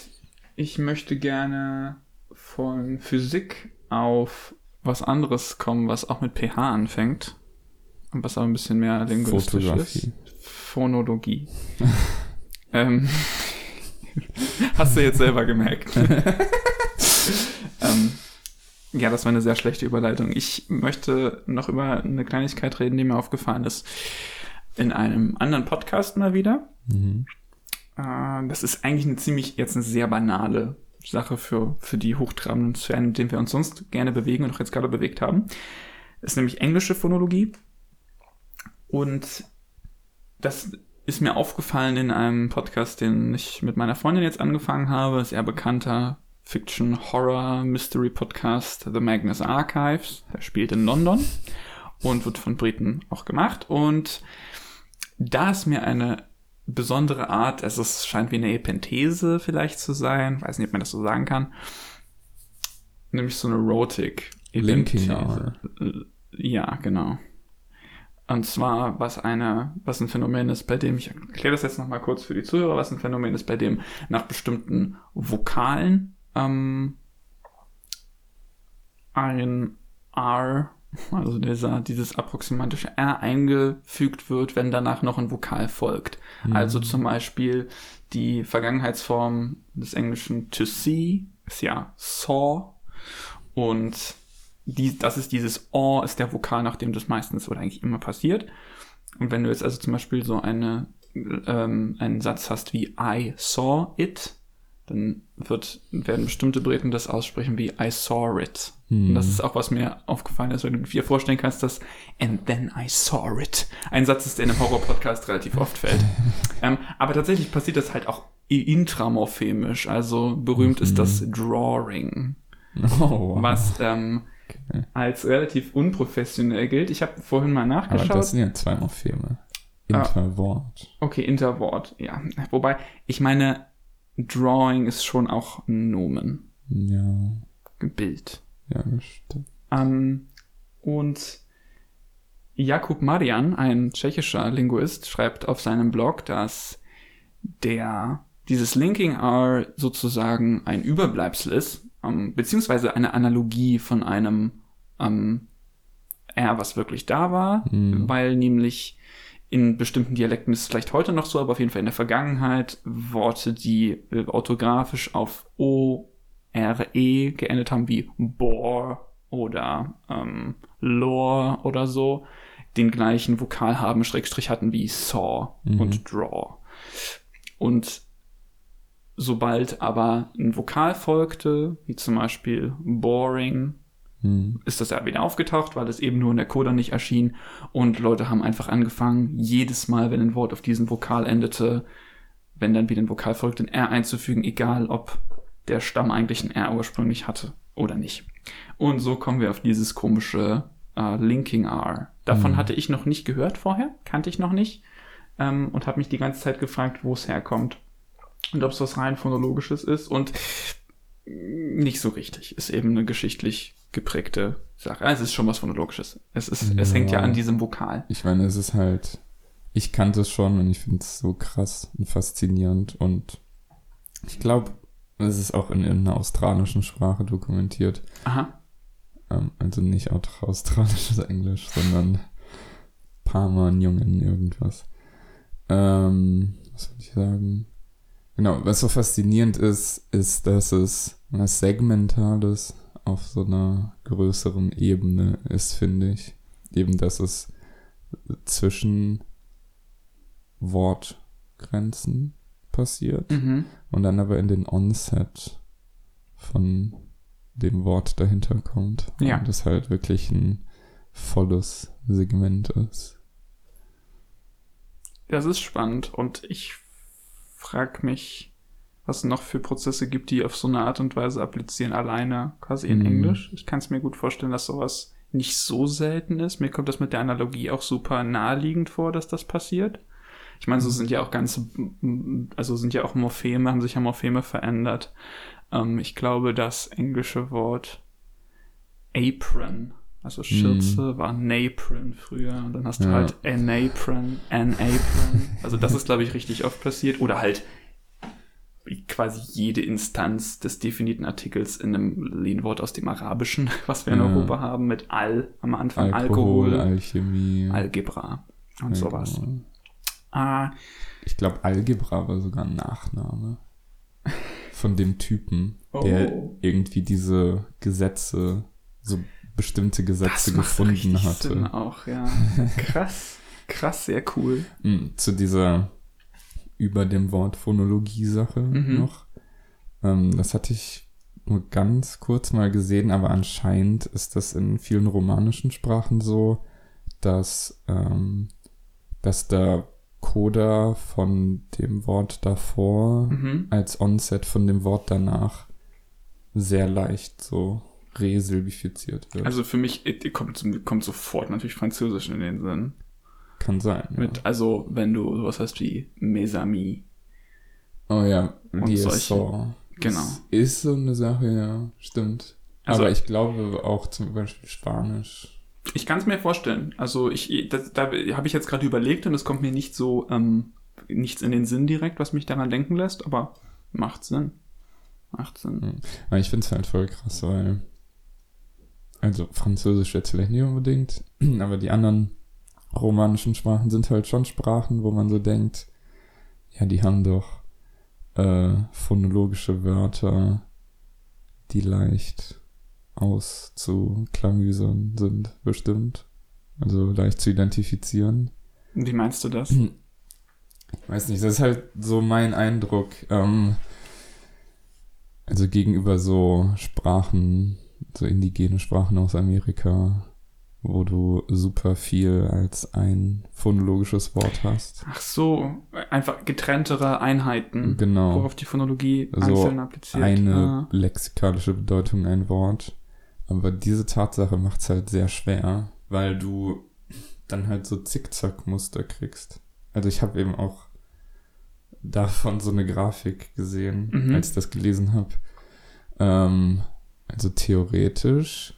ich möchte gerne von Physik auf was anderes kommen, was auch mit pH anfängt und was aber ein bisschen mehr linguistisch ist. Phonologie. ähm, hast du jetzt selber gemerkt. ähm, ja, das war eine sehr schlechte Überleitung. Ich möchte noch über eine Kleinigkeit reden, die mir aufgefallen ist. In einem anderen Podcast mal wieder. Mhm. Äh, das ist eigentlich eine ziemlich, jetzt eine sehr banale Sache für, für die hochtrabenden Sphären, in denen wir uns sonst gerne bewegen und auch jetzt gerade bewegt haben. Ist nämlich englische Phonologie. Und das ist mir aufgefallen in einem Podcast, den ich mit meiner Freundin jetzt angefangen habe. Sehr bekannter Fiction Horror Mystery Podcast, The Magnus Archives. Der spielt in London und wird von Briten auch gemacht. Und da ist mir eine besondere Art, also es scheint wie eine Epenthese vielleicht zu sein, weiß nicht, ob man das so sagen kann, nämlich so eine Rotic Linking. Ja, genau. Und zwar, was eine, was ein Phänomen ist, bei dem, ich erkläre das jetzt nochmal kurz für die Zuhörer, was ein Phänomen ist, bei dem nach bestimmten Vokalen ähm, ein R, also dieser, dieses approximatische R eingefügt wird, wenn danach noch ein Vokal folgt. Mhm. Also zum Beispiel die Vergangenheitsform des Englischen to see ist ja saw und die, das ist dieses O, ist der Vokal, nach dem das meistens oder eigentlich immer passiert. Und wenn du jetzt also zum Beispiel so eine, ähm, einen Satz hast wie I saw it, dann wird, werden bestimmte Briten das aussprechen wie I saw it. Hm. Und das ist auch, was mir aufgefallen ist, wenn du dir vorstellen kannst, dass and then I saw it ein Satz ist, der in einem Horror-Podcast relativ oft fällt. ähm, aber tatsächlich passiert das halt auch intramorphemisch. Also berühmt ist das Drawing, Oh, wow. was ähm, Okay. als relativ unprofessionell gilt. Ich habe vorhin mal Aber nachgeschaut. das sind ja zwei Morpheme. Ah. Interwort. Okay, Interwort, ja. Wobei, ich meine, Drawing ist schon auch ein Nomen, Ja, Bild. ja, das stimmt. Ähm, und Jakub Marian, ein tschechischer Linguist, schreibt auf seinem Blog, dass der dieses Linking R sozusagen ein Überbleibsel ist, ähm, beziehungsweise eine Analogie von einem ähm, R, was wirklich da war, Mhm. weil nämlich in bestimmten Dialekten ist es vielleicht heute noch so, aber auf jeden Fall in der Vergangenheit Worte, die äh, orthografisch auf O, R, E geendet haben, wie Bor oder ähm, Lore oder so, den gleichen Vokal haben, Schrägstrich hatten wie Saw Mhm. und Draw. Und sobald aber ein Vokal folgte, wie zum Beispiel Boring, Hm. ist das ja wieder aufgetaucht, weil es eben nur in der Coda nicht erschien. Und Leute haben einfach angefangen, jedes Mal, wenn ein Wort auf diesen Vokal endete, wenn dann wieder ein Vokal folgte, ein R einzufügen, egal ob der Stamm eigentlich ein R ursprünglich hatte oder nicht. Und so kommen wir auf dieses komische äh, Linking R. Davon Mhm. hatte ich noch nicht gehört vorher, kannte ich noch nicht. Ähm, und habe mich die ganze Zeit gefragt, wo es herkommt. Und ob es was rein phonologisches ist. Und nicht so richtig. Ist eben eine geschichtlich geprägte Sache. Also es ist schon was phonologisches. Es, ist, es Ja. hängt ja an diesem Vokal. Ich meine, es ist halt, ich kannte es schon und ich finde es so krass und faszinierend und ich glaube, es ist auch in irgendeiner australischen Sprache dokumentiert. Aha. Ähm, also nicht australisches Englisch, sondern Parman-Jungen irgendwas. Ähm, was soll ich sagen? Genau, was so faszinierend ist, ist, dass es was Segmentales auf so einer größeren Ebene ist, finde ich. Eben, dass es zwischen Wortgrenzen passiert Mhm. und dann aber in den Onset von dem Wort dahinter kommt. Ja. Und das halt wirklich ein volles Segment ist. Das ist spannend. Und ich frage mich, was es noch für Prozesse gibt, die auf so eine Art und Weise applizieren, alleine quasi in Mhm. Englisch. Ich kann es mir gut vorstellen, dass sowas nicht so selten ist. Mir kommt das mit der Analogie auch super naheliegend vor, dass das passiert. Ich meine, so sind ja auch ganze, also sind ja auch Morpheme, haben sich ja Morpheme verändert. Ähm, ich glaube, das englische Wort Apron, also Schürze, war Napron früher. Und dann hast du Ja. halt an Apron, an Apron. Also das ist, glaube ich, richtig oft passiert. Oder halt quasi jede Instanz des definierten Artikels in einem Lehnwort aus dem Arabischen, was wir in Ja. Europa haben, mit Al am Anfang, Alkohol, Alkohol, Alchemie. Algebra und Ja, sowas. Ah, Ich glaube, Algebra war sogar ein Nachname von dem Typen, der Oh. irgendwie diese Gesetze, so bestimmte Gesetze gefunden hatte. Sinn auch, ja. Krass. Krass, sehr cool. Mm, Zu dieser über dem Wort Phonologie-Sache Mhm. noch. Ähm, das hatte ich nur ganz kurz mal gesehen, aber anscheinend ist das in vielen romanischen Sprachen so, dass, ähm, dass der Coda von dem Wort davor Mhm. als Onset von dem Wort danach sehr leicht so resilbifiziert wird. Also für mich kommt, kommt sofort natürlich Französisch in den Sinn. Kann sein. Ja. Mit, also wenn du sowas hast wie Mes amis. Oh ja, Und die solche. Saw. Genau. Das ist so eine Sache, ja, stimmt. Also- Aber ich glaube auch zum Beispiel Spanisch. Ich kann es mir vorstellen. Also ich, das, da habe ich jetzt gerade überlegt und es kommt mir nicht so ähm, nichts in den Sinn direkt, was mich daran denken lässt, aber macht Sinn. Macht Sinn. Aber ich finde es halt voll krass, weil. Also Französisch jetzt vielleicht nicht unbedingt, aber die anderen romanischen Sprachen sind halt schon Sprachen, wo man so denkt, ja, die haben doch äh, phonologische Wörter, die leicht auszuklamüsern sind, bestimmt. Also leicht zu identifizieren. Wie meinst du das? Ich weiß nicht, das ist halt so mein Eindruck. Ähm, also gegenüber so Sprachen, so indigene Sprachen aus Amerika, wo du super viel als ein phonologisches Wort hast. Ach so, einfach getrenntere Einheiten, Genau. worauf die Phonologie So einzeln appliziert. Eine Ah. lexikalische Bedeutung ein Wort. Aber diese Tatsache macht es halt sehr schwer, weil du dann halt so Zickzackmuster kriegst. Also ich habe eben auch davon so eine Grafik gesehen, Mhm. als ich das gelesen habe. Ähm, also theoretisch,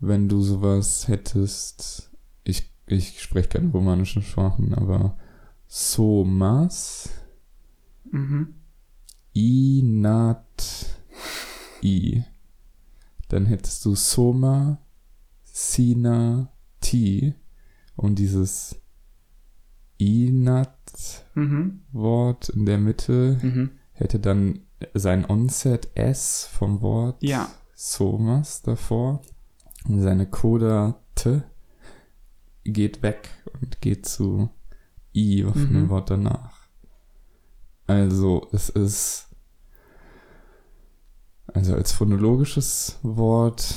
wenn du sowas hättest, ich, ich spreche keine romanischen Sprachen, aber Somas, Mhm. Inat I. Dann hättest du Soma, Sina, Ti. Und dieses Inat-Wort Mhm. in der Mitte Mhm. hätte dann sein Onset S vom Wort Ja. Somas davor. Und seine Coda T geht weg und geht zu I auf Mhm. dem Wort danach. Also es ist also als phonologisches Wort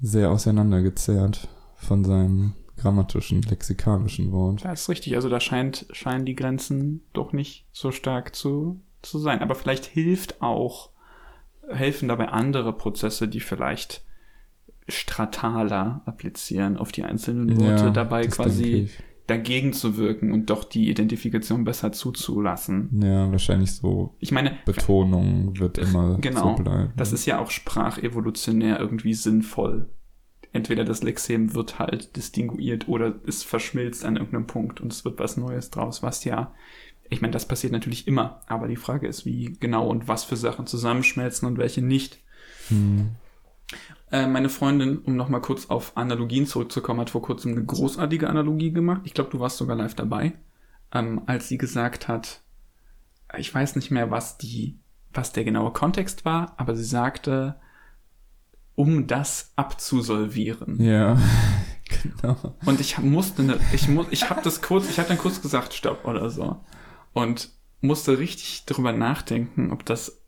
sehr auseinandergezerrt von seinem grammatischen, lexikalischen Wort. Das ist richtig. Also da scheint, scheinen die Grenzen doch nicht so stark zu, zu sein. Aber vielleicht hilft auch, helfen dabei andere Prozesse, die vielleicht strataler applizieren auf die einzelnen Worte, dabei das quasi dagegen zu wirken und doch die Identifikation besser zuzulassen. Ja, wahrscheinlich so Ich meine, Betonung wird immer Genau. so bleiben. das ist ja auch sprachevolutionär irgendwie sinnvoll. Entweder das Lexem wird halt distinguiert oder es verschmilzt an irgendeinem Punkt und es wird was Neues draus, was ja, ich meine, das passiert natürlich immer, aber die Frage ist, wie genau und was für Sachen zusammenschmelzen und welche nicht. Hm. Äh, meine Freundin, um nochmal kurz auf Analogien zurückzukommen, hat vor kurzem eine großartige Analogie gemacht. Ich glaube, du warst sogar live dabei, ähm, als sie gesagt hat, ich weiß nicht mehr, was die, was der genaue Kontext war, aber sie sagte, um das abzusolvieren. Ja, genau. Und ich musste, ne, ich muss, ich habe das kurz, ich habe dann kurz gesagt, stopp oder so. Und musste richtig drüber nachdenken, ob das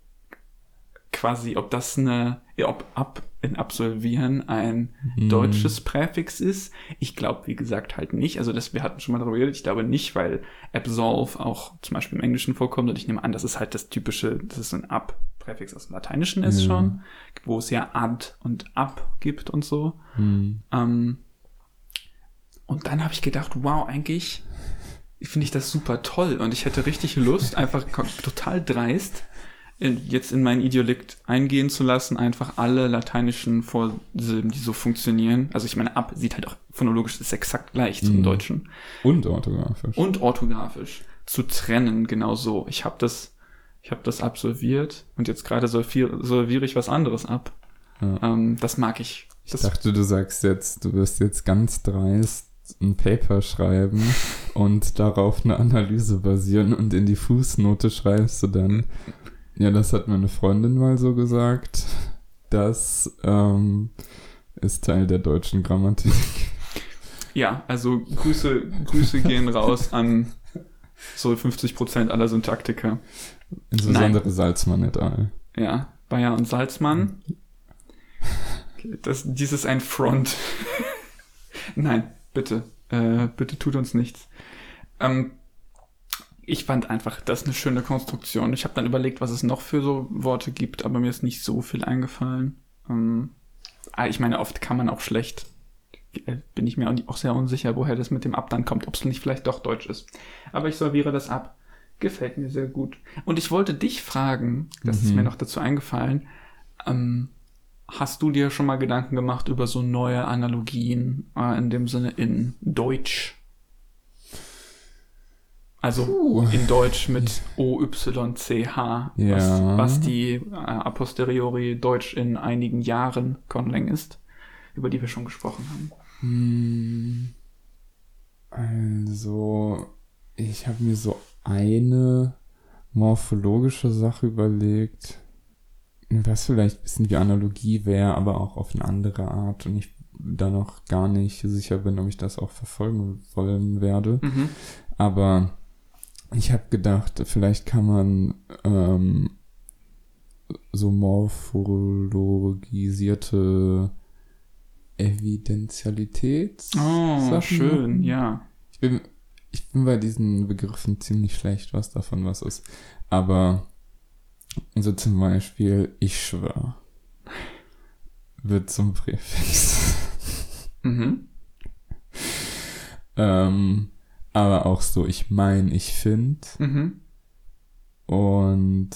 quasi, ob das eine, ja, ob ab in absolvieren ein Hm. deutsches Präfix ist. Ich glaube, wie gesagt, halt nicht. Also das, wir hatten schon mal darüber geredet. Ich glaube nicht, weil absolve auch zum Beispiel im Englischen vorkommt. Und ich nehme an, das ist halt das typische, das ist ein ab-Präfix aus dem Lateinischen ist Ja. schon, wo es ja ad und ab gibt und so. Hm. Ähm, und dann habe ich gedacht, wow, eigentlich finde ich das super toll und ich hätte richtig Lust, einfach total dreist, in, jetzt in mein Idiolekt eingehen zu lassen, einfach alle lateinischen Vorsilben, die so funktionieren. Also ich meine, ab sieht halt auch phonologisch ist exakt gleich zum Mhm. Deutschen. Und orthografisch. Und orthografisch zu trennen, genau so. Ich habe das, ich habe das absolviert und jetzt gerade solvier- solviere ich was anderes ab. Ja. Ähm, das mag ich. Ich Das, dachte, du sagst jetzt, du wirst jetzt ganz dreist ein Paper schreiben und darauf eine Analyse basieren und in die Fußnote schreibst du dann, ja, das hat meine Freundin mal so gesagt, das ähm, ist Teil der deutschen Grammatik. Ja, also Grüße, Grüße gehen raus an so 50% aller Syntaktiker. Insbesondere Salzmann et al. Ja, Bayer und Salzmann. Das, dies ist ein Front. Nein, bitte. Äh, bitte tut uns nichts. Ähm, ich fand einfach, das ist eine schöne Konstruktion. Ich habe dann überlegt, was es noch für so Worte gibt, aber mir ist nicht so viel eingefallen. Ähm, ah, ich meine, oft kann man auch schlecht. äh, Bin ich mir auch sehr unsicher, woher das mit dem Ab dann kommt, ob es nicht vielleicht doch Deutsch ist. Aber ich solviere das ab. Gefällt mir sehr gut. Und ich wollte dich fragen, das ist Mhm. mir noch dazu eingefallen, ähm, hast du dir schon mal Gedanken gemacht über so neue Analogien äh, in dem Sinne in Deutsch? Also Puh. in Deutsch mit O-Y-C-H, was, Ja. was die äh, a posteriori Deutsch in einigen Jahren Conlang ist, über die wir schon gesprochen haben. Hm, Also, ich habe mir so eine morphologische Sache überlegt, was vielleicht ein bisschen wie Analogie wäre, aber auch auf eine andere Art und ich da noch gar nicht sicher bin, ob ich das auch verfolgen wollen werde. Mhm. Aber ich habe gedacht, vielleicht kann man ähm, so morphologisierte Evidentialität. Oh, Sachen schön, ja. Ich bin, ich bin bei diesen Begriffen ziemlich schlecht, was davon was ist. Aber so zum Beispiel, ich schwör, wird zum Präfix. Mhm. ähm, aber auch so, ich mein, ich find. Mhm. Und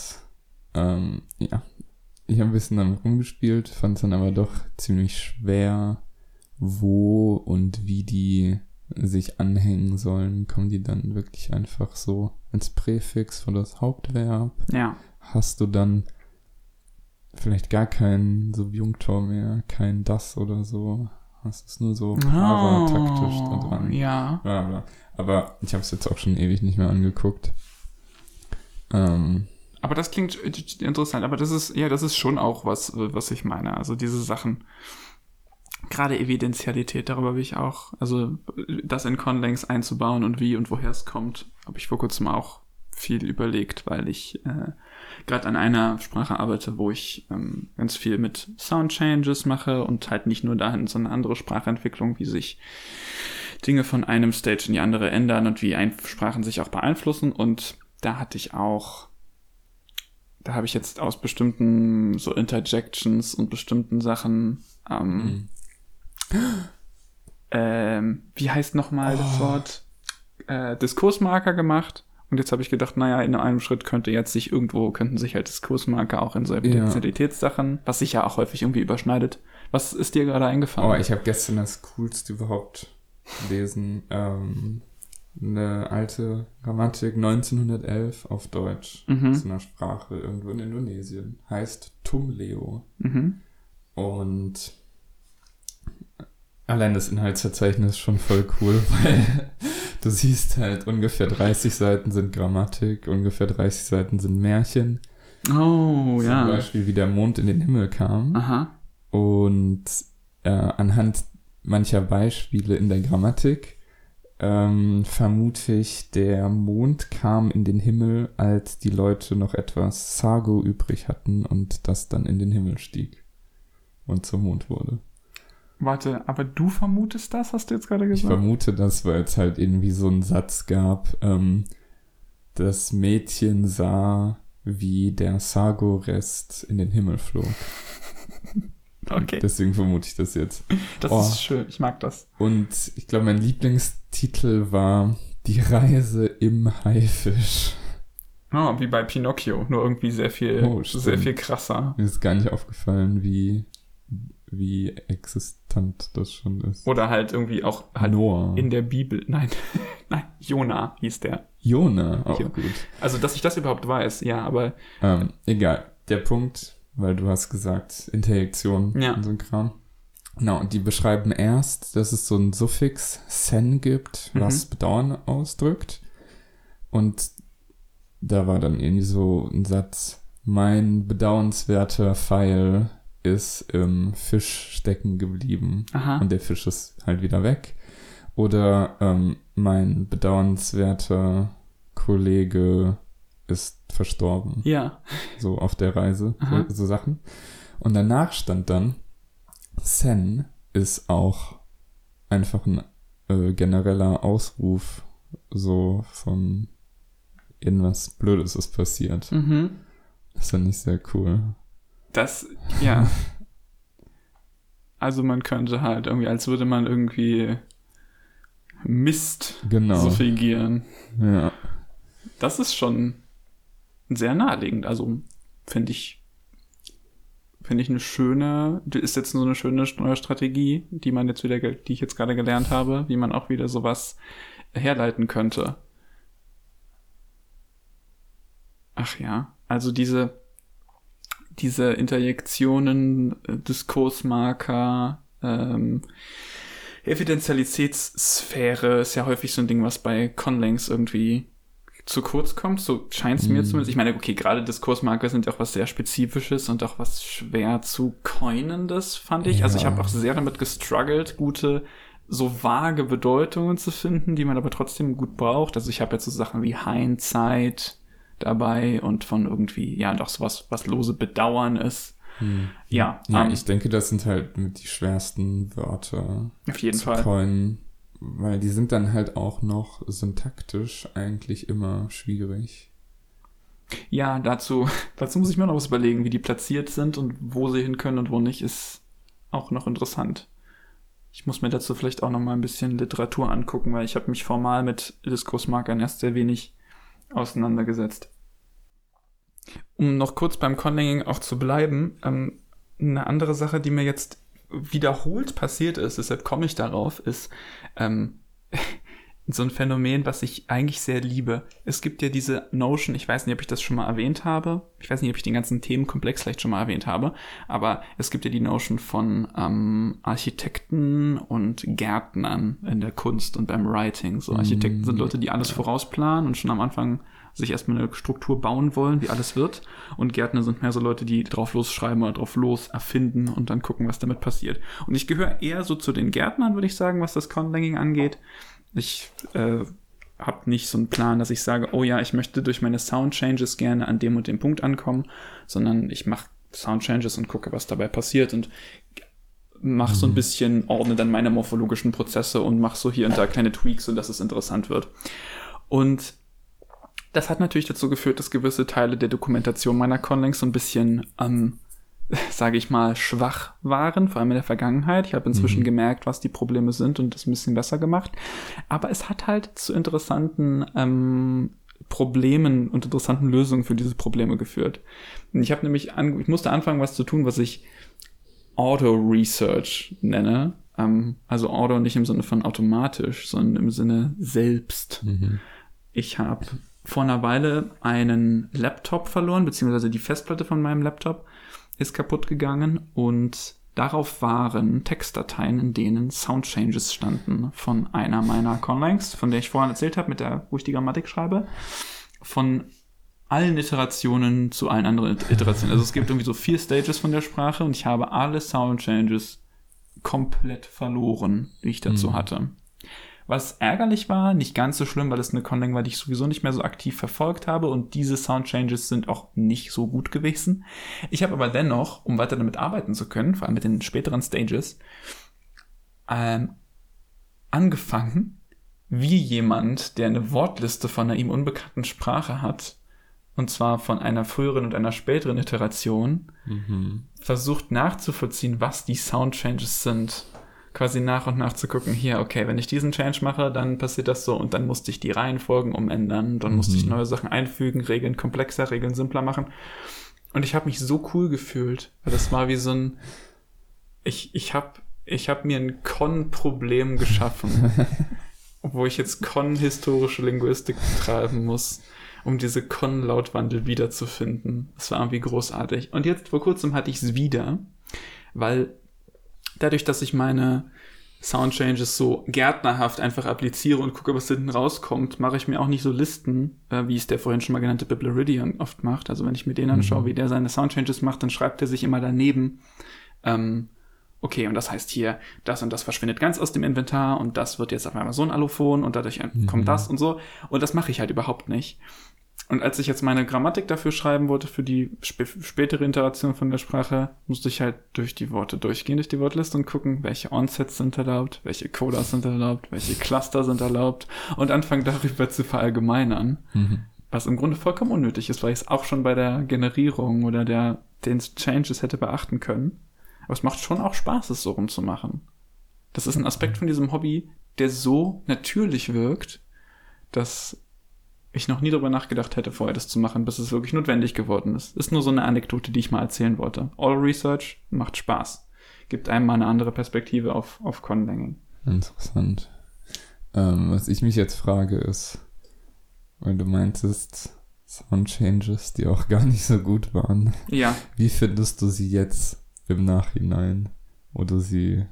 ähm, ja, ich habe ein bisschen damit rumgespielt, fand es dann aber doch ziemlich schwer, wo und wie die sich anhängen sollen. Kommen die dann wirklich einfach so als Präfix vor das Hauptverb? Ja. Hast du dann vielleicht gar keinen Subjunktor mehr, kein das oder so? Hast es nur so parataktisch da dran? Oh, ja. Bla, bla. Aber ich habe es jetzt auch schon ewig nicht mehr angeguckt. Ähm, Aber das klingt interessant. Aber das ist, ja, das ist schon auch was, was ich meine. Also diese Sachen. Gerade Evidentialität, darüber will ich auch, also das in Conlangs einzubauen und wie und woher es kommt, habe ich vor kurzem auch viel überlegt, weil ich äh, gerade an einer Sprache arbeite, wo ich ähm, ganz viel mit Sound Changes mache und halt nicht nur dahin, sondern andere Sprachentwicklung, wie sich Dinge von einem Stage in die andere ändern und wie ein Sprachen sich auch beeinflussen. Und da hatte ich auch, da habe ich jetzt aus bestimmten so Interjections und bestimmten Sachen, ähm, ähm, wie heißt nochmal das Wort? Äh, Diskursmarker gemacht. Und jetzt habe ich gedacht, naja, in einem Schritt könnte jetzt sich irgendwo, könnten sich halt Diskursmarker auch in so Evidentialitätssachen, was sich ja auch häufig irgendwie überschneidet. Was ist dir gerade eingefallen? Oh, ich habe gestern das Coolste überhaupt gelesen. Ähm, eine alte Grammatik 1911 auf Deutsch Mhm. zu einer Sprache irgendwo in Indonesien. Heißt Tumleo. mhm. Und allein das Inhaltsverzeichnis ist schon voll cool, weil du siehst halt ungefähr 30 Seiten sind Grammatik, ungefähr 30 Seiten sind Märchen. Oh, Zum ja. Beispiel, wie der Mond in den Himmel kam. Aha. Und äh, anhand mancher Beispiele in der Grammatik ähm, vermute ich, der Mond kam in den Himmel, als die Leute noch etwas Sago übrig hatten und das dann in den Himmel stieg und zum Mond wurde. Warte, aber du vermutest das, hast du jetzt gerade Ich gesagt? vermute das, weil es halt irgendwie so einen Satz gab, ähm, das Mädchen sah, wie der Sago-Rest in den Himmel flog. Okay, Deswegen vermute ich das jetzt. das Oh. ist schön. Ich mag das. Und ich glaube, mein Lieblingstitel war Die Reise im Haifisch. Oh, wie bei Pinocchio, nur irgendwie sehr viel, Oh, sehr viel krasser. Mir ist gar nicht aufgefallen, wie, wie existent das schon ist. Oder halt irgendwie auch halt Noah. in der Bibel. Nein, nein, Jona hieß der. Jona, auch Ja. gut. Also, dass ich das überhaupt weiß, ja, aber Ähm, egal. Der Punkt, weil du hast gesagt, Interjektion Ja. und so ein Kram. Genau, und die beschreiben erst, dass es so ein Suffix sen gibt, was Mhm. Bedauern ausdrückt. Und da war dann irgendwie so ein Satz, mein bedauernswerter Pfeil ist im Fisch stecken geblieben aha. und der Fisch ist halt wieder weg. Oder ähm, mein bedauernswerter Kollege ist verstorben Ja. so auf der Reise, so, so Sachen. Und danach stand dann, Sen ist auch einfach ein äh, genereller Ausruf, so von irgendwas Blödes ist passiert. Mhm. Das fand ich sehr cool. Das, ja. Also man könnte halt irgendwie, als würde man irgendwie Mist Genau. so fingieren. Ja. Das ist schon sehr naheliegend. Also finde ich, finde ich eine schöne, ist jetzt nur eine schöne neue Strategie, die man jetzt wieder, die ich jetzt gerade gelernt habe, wie man auch wieder sowas herleiten könnte. Ach ja, also diese, diese Interjektionen, äh, Diskursmarker, ähm, Evidentialitätssphäre ist ja häufig so ein Ding, was bei Conlangs irgendwie zu kurz kommt. So scheint es mir Mhm. zumindest. Ich meine, okay, gerade Diskursmarker sind ja auch was sehr Spezifisches und auch was schwer zu coinendes, fand ich. Also ich Ja. habe auch sehr damit gestruggelt, gute, so vage Bedeutungen zu finden, die man aber trotzdem gut braucht. Also ich habe jetzt so Sachen wie Hindsight dabei und von irgendwie, ja, doch sowas, was lose Bedauern ist. Hm. Ja, Ja, ähm, ich denke, das sind halt die schwersten Wörter auf jeden zu Fall. coinen, weil die sind dann halt auch noch syntaktisch eigentlich immer schwierig. Ja, dazu, dazu muss ich mir noch was überlegen, wie die platziert sind und wo sie hin können und wo nicht, ist auch noch interessant. Ich muss mir dazu vielleicht auch noch mal ein bisschen Literatur angucken, weil ich habe mich formal mit Diskursmarkern erst sehr wenig auseinandergesetzt. Um noch kurz beim Conlanging auch zu bleiben, ähm, eine andere Sache, die mir jetzt wiederholt passiert ist, deshalb komme ich darauf, ist ähm, so ein Phänomen, was ich eigentlich sehr liebe. Es gibt ja diese Notion, ich weiß nicht, ob ich das schon mal erwähnt habe. Ich weiß nicht, ob ich den ganzen Themenkomplex vielleicht schon mal erwähnt habe, aber es gibt ja die Notion von ähm, Architekten und Gärtnern in der Kunst und beim Writing. So Architekten sind Leute, die alles vorausplanen und schon am Anfang sich erstmal eine Struktur bauen wollen, wie alles wird. Und Gärtner sind mehr so Leute, die drauf losschreiben oder drauf los erfinden und dann gucken, was damit passiert. Und ich gehöre eher so zu den Gärtnern, würde ich sagen, was das Conlanging angeht. Ich äh, habe nicht so einen Plan, dass ich sage, oh ja, ich möchte durch meine Soundchanges gerne an dem und dem Punkt ankommen, sondern ich mache Soundchanges und gucke, was dabei passiert und mache so ein bisschen, ordne dann meine morphologischen Prozesse und mache so hier und da kleine Tweaks, sodass es interessant wird. Und das hat natürlich dazu geführt, dass gewisse Teile der Dokumentation meiner Conlinks so ein bisschen, ähm, sage ich mal, schwach waren, vor allem in der Vergangenheit. Ich habe inzwischen Mhm. gemerkt, was die Probleme sind und das ein bisschen besser gemacht. Aber es hat halt zu interessanten ähm, Problemen und interessanten Lösungen für diese Probleme geführt. Ich habe nämlich, an, ich musste anfangen, was zu tun, was ich Auto-Research nenne. Ähm, also Auto nicht im Sinne von automatisch, sondern im Sinne selbst. Mhm. Ich habe vor einer Weile einen Laptop verloren, beziehungsweise die Festplatte von meinem Laptop ist kaputt gegangen und darauf waren Textdateien, in denen Soundchanges standen von einer meiner Conlangs, von der ich vorhin erzählt habe, mit der, wo ich die Grammatik schreibe, von allen Iterationen zu allen anderen It- Iterationen. Also es gibt irgendwie so vier Stages von der Sprache und ich habe alle Soundchanges komplett verloren, die ich dazu Mhm. hatte. Was ärgerlich war, nicht ganz so schlimm, weil es eine Conlang war, die ich sowieso nicht mehr so aktiv verfolgt habe und diese Soundchanges sind auch nicht so gut gewesen. Ich habe aber dennoch, um weiter damit arbeiten zu können, vor allem mit den späteren Stages, ähm, angefangen, wie jemand, der eine Wortliste von einer ihm unbekannten Sprache hat, und zwar von einer früheren und einer späteren Iteration, Mhm. versucht nachzuvollziehen, was die Soundchanges sind. Quasi nach und nach zu gucken, hier, okay, wenn ich diesen Change mache, dann passiert das so und dann musste ich die Reihenfolgen umändern, dann musste ich Mhm. neue Sachen einfügen, Regeln komplexer, Regeln simpler machen. Und ich habe mich so cool gefühlt, weil das war wie so ein, ich, ich habe ich hab mir ein Con-Problem geschaffen, wo ich jetzt Con-historische Linguistik treiben muss, um diese Con-Lautwandel wiederzufinden. Das war irgendwie großartig. Und jetzt vor kurzem hatte ich es wieder, weil dadurch, dass ich meine Soundchanges so gärtnerhaft einfach appliziere und gucke, was hinten rauskommt, mache ich mir auch nicht so Listen, äh, wie es der vorhin schon mal genannte Biblaridion oft macht. Also wenn ich mir den anschaue, Mhm. wie der seine Soundchanges macht, dann schreibt er sich immer daneben, ähm, okay, und das heißt hier, das und das verschwindet ganz aus dem Inventar und das wird jetzt auf einmal so ein Allophon und dadurch Mhm. kommt das und so. Und das mache ich halt überhaupt nicht. Und als ich jetzt meine Grammatik dafür schreiben wollte, für die spä spätere Interaktion von der Sprache, musste ich halt durch die Worte durchgehen, durch die Wortliste und gucken, welche Onsets sind erlaubt, welche Codas sind erlaubt, welche Cluster sind erlaubt und anfangen darüber zu verallgemeinern. Mhm. Was im Grunde vollkommen unnötig ist, weil ich es auch schon bei der Generierung oder der, den Changes hätte beachten können. Aber es macht schon auch Spaß, es so rumzumachen. Das ist ein Aspekt von diesem Hobby, der so natürlich wirkt, dass ich noch nie darüber nachgedacht hätte, vorher das zu machen, bis es wirklich notwendig geworden ist. Ist nur so eine Anekdote, die ich mal erzählen wollte. All Research macht Spaß. Gibt einem mal eine andere Perspektive auf, auf Conlanging. Interessant. Ähm, was ich mich jetzt frage ist, weil du meintest Soundchanges, die auch gar nicht so gut waren. Ja, Wie findest du sie jetzt im Nachhinein, wo du sie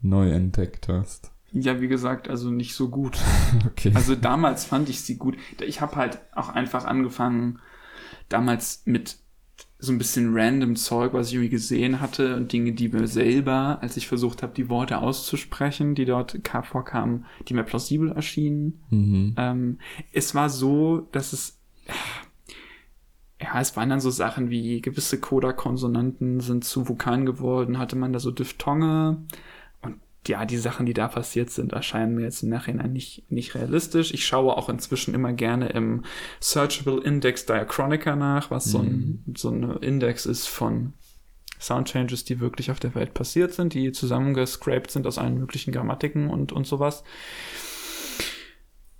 neu entdeckt hast? Ja, wie gesagt, also nicht so gut. Okay. Also damals fand ich sie gut. Ich habe halt auch einfach angefangen, damals mit so ein bisschen random Zeug, was ich irgendwie gesehen hatte und Dinge, die mir selber, als ich versucht habe, die Worte auszusprechen, die dort ka- vorkamen, die mir plausibel erschienen. mhm. Ähm, es war so, dass es ja, es waren dann so Sachen wie gewisse Coda-Konsonanten sind zu Vokalen geworden, hatte man da so Diphthonge. Ja, die Sachen, die da passiert sind, erscheinen mir jetzt im Nachhinein nicht, nicht realistisch. Ich schaue auch inzwischen immer gerne im Searchable Index Diachronica nach, was so ein, so ein Index ist von Soundchanges, die wirklich auf der Welt passiert sind, die zusammengescraped sind aus allen möglichen Grammatiken und, und sowas.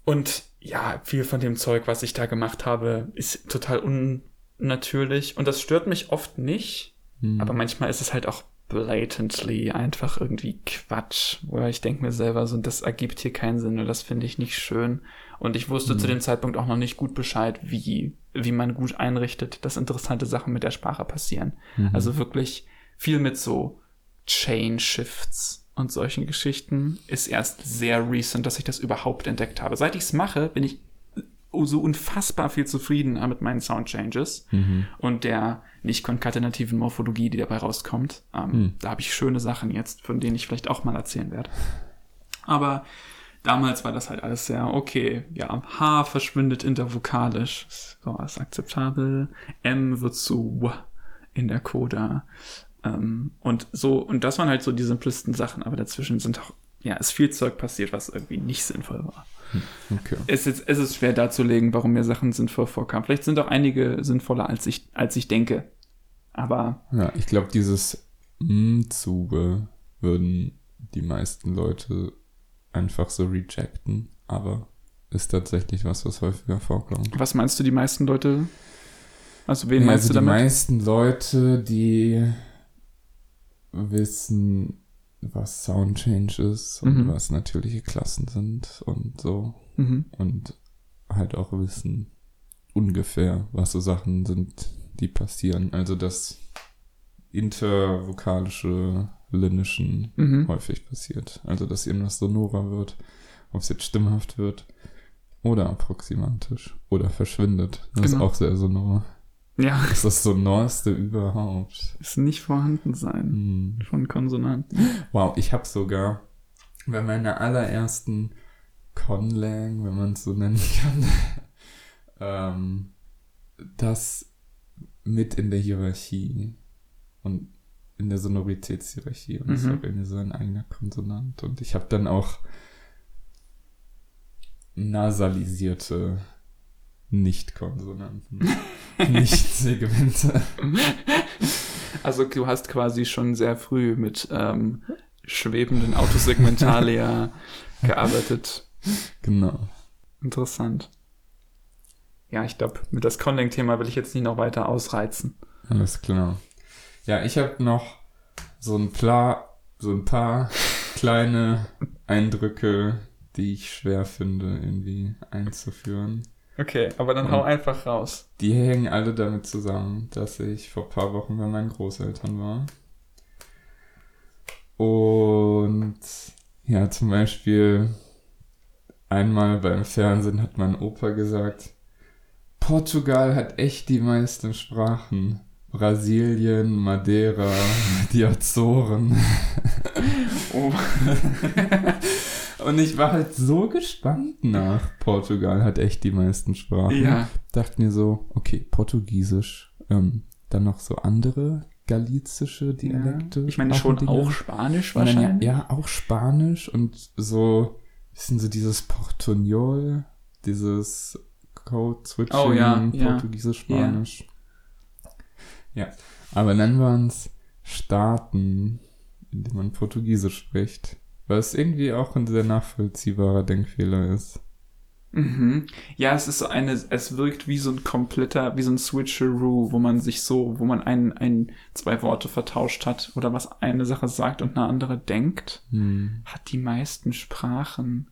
Und ja, viel von dem Zeug, was ich da gemacht habe, ist total unnatürlich. Und das stört mich oft nicht. Hm. Aber manchmal ist es halt auch blatantly einfach irgendwie Quatsch, wo ich denke mir selber so, das ergibt hier keinen Sinn und das finde ich nicht schön. Und ich wusste Mhm. zu dem Zeitpunkt auch noch nicht gut Bescheid, wie, wie man gut einrichtet, dass interessante Sachen mit der Sprache passieren. Mhm. Also wirklich viel mit so Chain Shifts und solchen Geschichten ist erst sehr recent, dass ich das überhaupt entdeckt habe. Seit ich es mache, bin ich so unfassbar viel zufriedener mit meinen Sound Changes Mhm. und der nicht konkatenativen Morphologie, die dabei rauskommt. Ähm, Hm. Da habe ich schöne Sachen jetzt, von denen ich vielleicht auch mal erzählen werde. Aber damals war das halt alles sehr, okay, ja, H verschwindet intervokalisch, so ist akzeptabel, M wird zu W in der Coda. Ähm, und so, und das waren halt so die simplesten Sachen, aber dazwischen sind auch, ja, ist viel Zeug passiert, was irgendwie nicht sinnvoll war. Okay. Es ist, es ist schwer darzulegen, warum mir Sachen sinnvoll vorkamen. Vielleicht sind auch einige sinnvoller, als ich, als ich denke. Aber Ja, ich glaube, dieses Mzube würden die meisten Leute einfach so rejecten, aber ist tatsächlich was, was häufiger vorkommt. was meinst du, die meisten Leute? Also wen Ja, meinst also du die damit? meisten Leute, die wissen, was Soundchange ist und Mhm. was natürliche Klassen sind und so Mhm. und halt auch wissen ungefähr, was so Sachen sind, die passieren. Also das intervokalische Linischen Mhm. häufig passiert. Also dass irgendwas sonorer wird, ob es jetzt stimmhaft wird oder approximantisch oder verschwindet. Das Genau. ist auch sehr sonor. Ja, Das ist das Sonorste überhaupt. ist nicht vorhanden sein Hm. von Konsonanten. Wow, ich habe sogar bei meiner allerersten Conlang, wenn man es so nennen kann, ähm, das mit in der Hierarchie und in der Sonoritätshierarchie und das ist Mhm. auch irgendwie so ein eigener Konsonant und ich habe dann auch nasalisierte Nicht-Konsonanten, Nicht-Segmente. Also du hast quasi schon sehr früh mit ähm, schwebenden Autosegmentalia gearbeitet. Genau. Interessant. Ja, ich glaube, mit das Conlang-Thema will ich jetzt nicht noch weiter ausreizen. Alles klar. Ja, ich habe noch so ein, Pla so ein paar kleine Eindrücke, die ich schwer finde, irgendwie einzuführen. Okay, aber dann Und- hau einfach raus. Die hängen alle damit zusammen, dass ich vor ein paar Wochen bei meinen Großeltern war. Und ja, zum Beispiel einmal beim Fernsehen hat mein Opa gesagt, Portugal hat echt die meisten Sprachen. Brasilien, Madeira, die Azoren. Oh. Und ich war halt so gespannt nach. Portugal hat echt die meisten Sprachen. Ja, Dachte mir so, okay, Portugiesisch, ähm, dann noch so andere galizische Dialekte. ich meine schon auch Spanisch wahrscheinlich. Ja, ja, auch Spanisch und so, bisschen so dieses Portugnol, dieses Code-Switching, Oh, ja, ja. Portugiesisch, Spanisch. Ja. aber dann waren es Staaten, in denen man Portugiesisch spricht. Was irgendwie auch ein sehr nachvollziehbarer Denkfehler ist. Mhm. Ja, es ist so eine, es wirkt wie so ein kompletter, wie so ein Switcheroo, wo man sich so, wo man ein, ein, zwei Worte vertauscht hat oder was eine Sache sagt und eine andere denkt. Hm. Hat die meisten Sprachen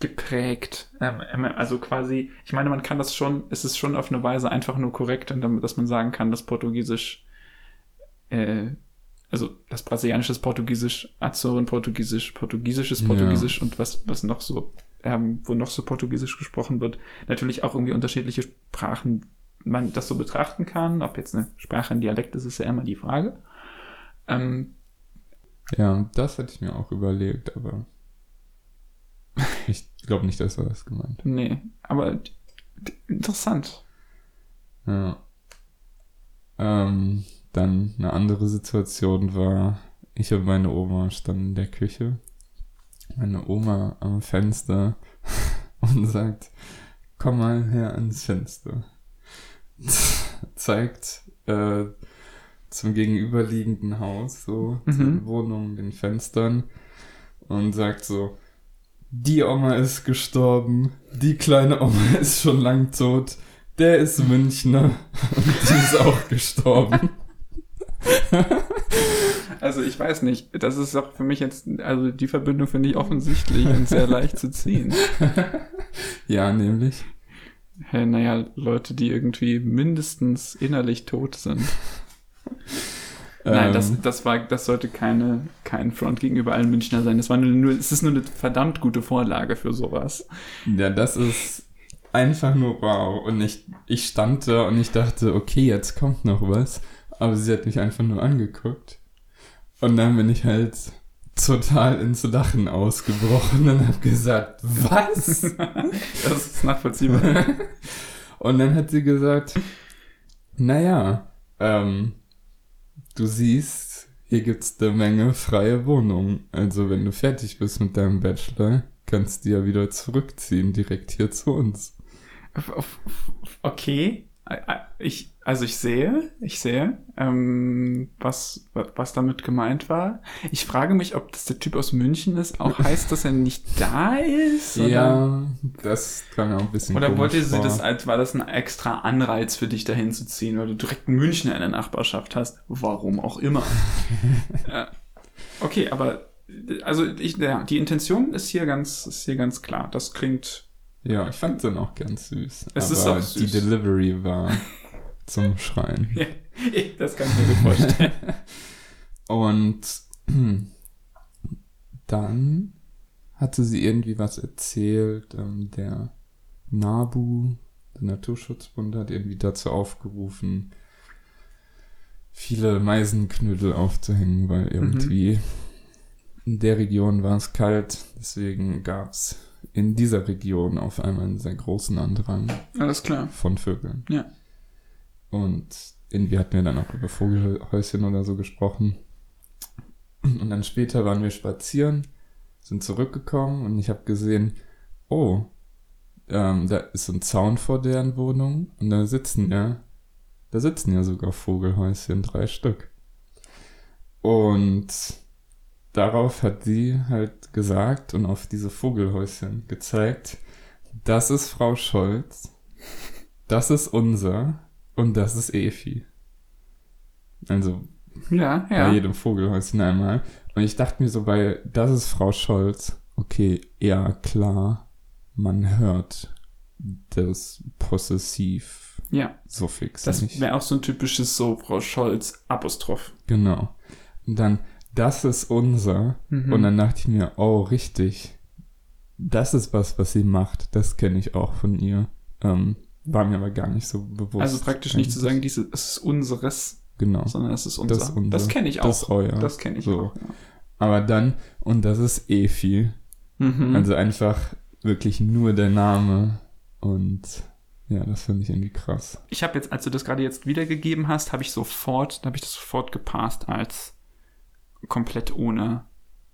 geprägt. Ähm, ähm, also quasi, ich meine, man kann das schon, es ist schon auf eine Weise einfach nur korrekt, dass man sagen kann, dass Portugiesisch, äh, also das brasilianische ist Portugiesisch, Azoren Portugiesisch, Portugiesisches Ja. Portugiesisch und was, was noch so, ähm, wo noch so Portugiesisch gesprochen wird, natürlich auch irgendwie unterschiedliche Sprachen man das so betrachten kann. Ob jetzt eine Sprache ein Dialekt ist, ist ja immer die Frage. Ähm, Ja, das hätte ich mir auch überlegt, aber ich glaube nicht, dass er das gemeint hat. Nee, aber Interessant. Ja. Ähm, dann eine andere Situation war, ich und meine Oma standen in der Küche. Meine Oma am Fenster und sagt, komm mal her ans Fenster. Zeigt äh, zum gegenüberliegenden Haus, so, Mhm. den Wohnungen, den Fenstern und sagt so, die Oma ist gestorben, die kleine Oma ist schon lang tot, der ist Münchner und die ist auch gestorben. Also ich weiß nicht, das ist auch für mich jetzt, also die Verbindung finde ich offensichtlich und sehr leicht zu ziehen. Ja, nämlich. Hey, naja, Leute, die irgendwie mindestens innerlich tot sind. Nein, Ähm, das, das war, das sollte keine, kein Front gegenüber allen Münchner sein. Das war nur, nur, es ist nur eine verdammt gute Vorlage für sowas. Ja, das ist einfach nur wow. Und ich, ich stand da und ich dachte, okay, jetzt kommt noch was. Aber sie hat mich einfach nur angeguckt. Und dann bin ich halt total ins Lachen ausgebrochen und habe gesagt, was? Das ist nachvollziehbar. und dann hat sie gesagt, naja, ähm, du siehst, hier gibt's eine Menge freie Wohnungen. Also wenn du fertig bist mit deinem Bachelor, kannst du ja wieder zurückziehen, direkt hier zu uns. Okay. Ich, also ich sehe, ich sehe, ähm, was, was damit gemeint war. Ich frage mich, ob das der Typ aus München ist, auch heißt, dass er nicht da ist? Oder, Ja, das ja auch ein bisschen oder wollte sie das als, war das ein extra Anreiz für dich dahin zu ziehen, weil du direkt Münchner in der Nachbarschaft hast? Warum auch immer. ja. Okay, aber, also ich, ja, die Intention ist hier ganz, ist hier ganz klar. Das klingt, Ja, ich fand den auch ganz süß. Es aber ist auch die süß. Delivery war zum Schreien. ja, das kann ich mir gut vorstellen. Und dann hatte sie irgendwie was erzählt, ähm, der NABU, der Naturschutzbund, hat irgendwie dazu aufgerufen, viele Meisenknödel aufzuhängen, weil irgendwie in der Region war es kalt, deswegen gab es in dieser Region auf einmal einen sehr großen Andrang Alles klar. von Vögeln. Ja. Und irgendwie hatten wir dann auch über Vogelhäuschen oder so gesprochen. Und dann später waren wir spazieren, sind zurückgekommen und ich habe gesehen, oh, ähm, da ist so ein Zaun vor deren Wohnung und da sitzen ja, da sitzen ja sogar Vogelhäuschen, drei Stück. Und darauf hat sie halt gesagt und auf diese Vogelhäuschen gezeigt, das ist Frau Scholz, das ist unser und das ist Efi. Also Ja, bei ja. jedem Vogelhäuschen einmal. Und ich dachte mir so, bei das ist Frau Scholz, okay, ja klar, man hört das Possessiv-Suffix Ja. Das nicht. wäre auch so ein typisches so Frau Scholz Apostroph. Genau. Und dann, das ist unser. Mhm. Und dann dachte ich mir, oh, richtig. Das ist was, was sie macht. Das kenne ich auch von ihr. Ähm, war mir aber gar nicht so bewusst. Also praktisch nicht zu sagen, diese, es ist unseres, Genau. sondern es ist unser. Das Das, unser. kenne ich auch. Das euer. Das kenne ich So. auch. Ja. Aber dann, und das ist Efi. Mhm. Also einfach wirklich nur der Name. Und ja, das finde ich irgendwie krass. ich habe jetzt, als du das gerade jetzt wiedergegeben hast, habe ich sofort, habe ich das sofort gepasst als komplett ohne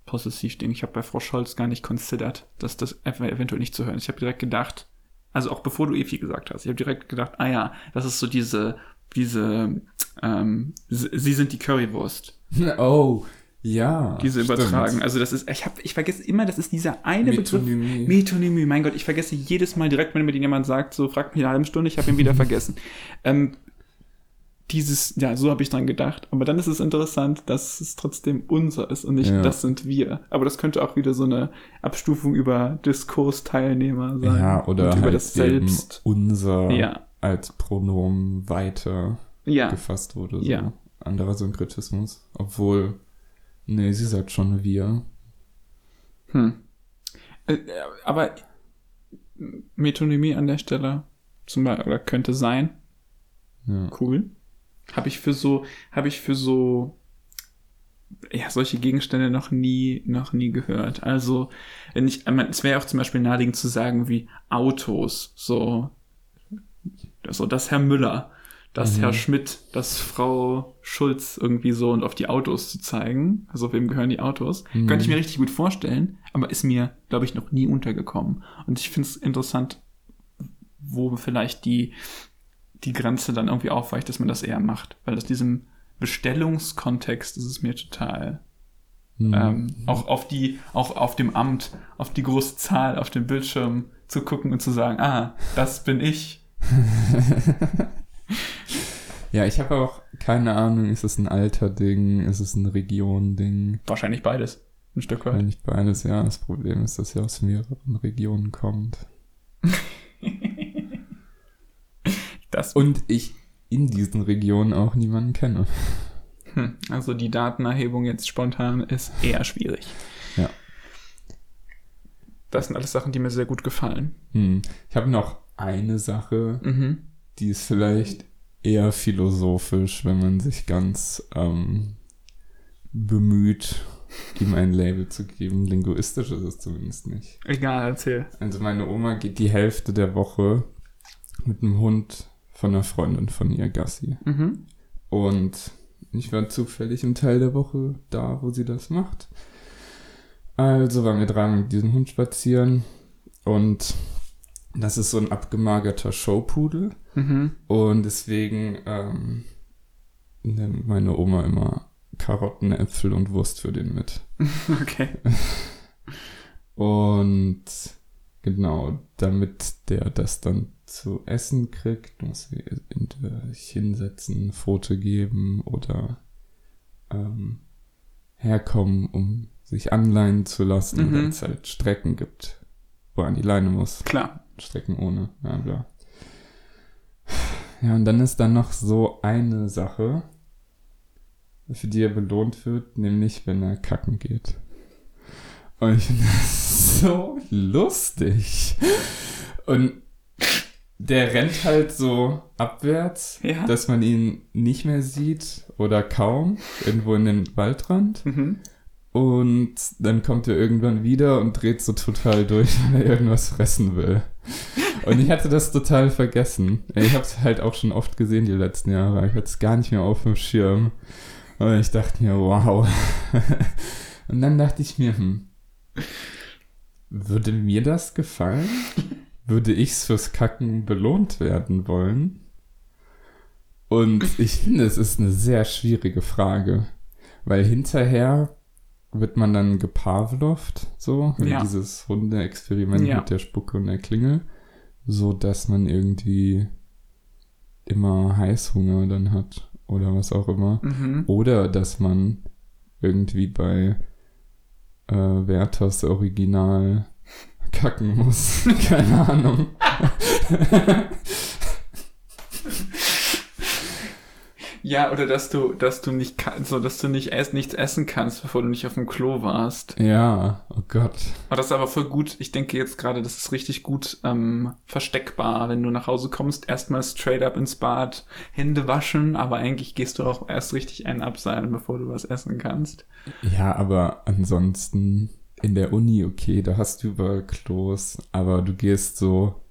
Possessivding. Ich habe bei Frau Scholz gar nicht considered, dass das ev eventuell nicht zu hören ist. Ich habe direkt gedacht, also auch bevor du Efi gesagt hast, ich habe direkt gedacht, ah ja, das ist so diese, diese, ähm, sie sind die Currywurst. Oh, ja. diese stimmt. übertragen. Also das ist, ich habe, ich vergesse immer, das ist dieser eine Begriff. Metonymie. Metonymie. Mein Gott, ich vergesse jedes Mal direkt, wenn mir jemand sagt, so fragt mich eine halbe Stunde, ich habe ihn wieder vergessen. Ähm, dieses, ja, so habe ich dran gedacht. Aber dann ist es interessant, dass es trotzdem unser ist und nicht, Ja. das sind wir. Aber das könnte auch wieder so eine Abstufung über Diskursteilnehmer sein. Ja, oder und über halt das Selbst. unser Ja, als Pronomen weiter ja. gefasst wurde. So. Ja. Anderer Synkretismus. Obwohl, nee, sie sagt schon wir. Hm. Äh, aber Metonymie an der Stelle zum Beispiel, oder könnte sein. Ja. Cool. Habe ich für so, habe ich für so, ja, solche Gegenstände noch nie, noch nie gehört. Also, wenn ich, es wäre auch zum Beispiel naheliegend zu sagen wie Autos, so, So, das Herr Müller, das Herr Schmidt, das Frau Schulz irgendwie so und auf die Autos zu zeigen. Also wem gehören die Autos? Könnte ich mir richtig gut vorstellen, aber ist mir, glaube ich, noch nie untergekommen. Und ich finde es interessant, wo vielleicht die, die Grenze dann irgendwie aufweicht, dass man das eher macht. Weil aus diesem Bestellungskontext ist es mir total ähm, auch auf die, auch auf dem Amt, auf die große Zahl auf dem Bildschirm zu gucken und zu sagen, ah, das bin ich. Ja, ich habe auch keine Ahnung, ist es ein Alter-Ding, ist es ein Region-Ding? Wahrscheinlich beides. Ein Stück weit. Eigentlich beides, ja. Das Problem ist, dass er aus mehreren Regionen kommt. Das, Und ich in diesen Regionen auch niemanden kenne. hm, also die Datenerhebung jetzt spontan ist eher schwierig. Ja. Das sind alles Sachen, die mir sehr gut gefallen. Hm. Ich habe noch eine Sache, Mhm. die ist vielleicht eher philosophisch, wenn man sich ganz ähm, bemüht, ihm ein Label zu geben. Linguistisch ist es zumindest nicht. Egal, erzähl. Also meine Oma geht die Hälfte der Woche mit einem Hund von einer Freundin von ihr Gassi. Mhm. Und ich war zufällig im Teil der Woche da, wo sie das macht. Also waren wir dreimal mit diesem Hund spazieren und das ist so ein abgemagerter Showpudel Mhm. und deswegen ähm, nimmt meine Oma immer Karotten, Äpfel und Wurst für den mit. Okay. Und genau, damit der das dann zu essen kriegt, muss sich hinsetzen, Foto geben oder ähm, herkommen, um sich anleihen zu lassen, Mhm. wenn es halt Strecken gibt, wo er an die Leine muss. Klar. Strecken ohne, ja bla. Ja, und dann ist da noch so eine Sache, für die er belohnt wird, nämlich wenn er kacken geht. Und ich finde das so lustig. Und der rennt halt so abwärts, Ja. dass man ihn nicht mehr sieht oder kaum, irgendwo in den Waldrand. Mhm. Und dann kommt er irgendwann wieder und dreht so total durch, weil er irgendwas fressen will. Und ich hatte das total vergessen. Ich habe es halt auch schon oft gesehen die letzten Jahre. Ich hatte es gar nicht mehr auf dem Schirm. Und ich dachte mir, wow. Und dann dachte ich mir, hm, würde mir das gefallen? Würde ich's fürs Kacken belohnt werden wollen? Und ich finde, es ist eine sehr schwierige Frage. Weil hinterher wird man dann gepavlovt, so, Ja. dieses Hunde-Experiment Ja. mit der Spucke und der Klingel, so dass man irgendwie immer Heißhunger dann hat oder was auch immer. Mhm. Oder dass man irgendwie bei äh, Werthers Original kacken muss. Keine Ahnung. Ja, oder dass du, dass du nicht so, dass du nicht erst nichts essen kannst, bevor du nicht auf dem Klo warst. Ja, oh Gott. Aber das ist aber voll gut. Ich denke jetzt gerade, das ist richtig gut ähm, versteckbar, wenn du nach Hause kommst, erstmal straight up ins Bad, Hände waschen, aber eigentlich gehst du auch erst richtig einen abseilen, bevor du was essen kannst. Ja, aber ansonsten in der Uni, okay, da hast du überall Klos, aber du gehst so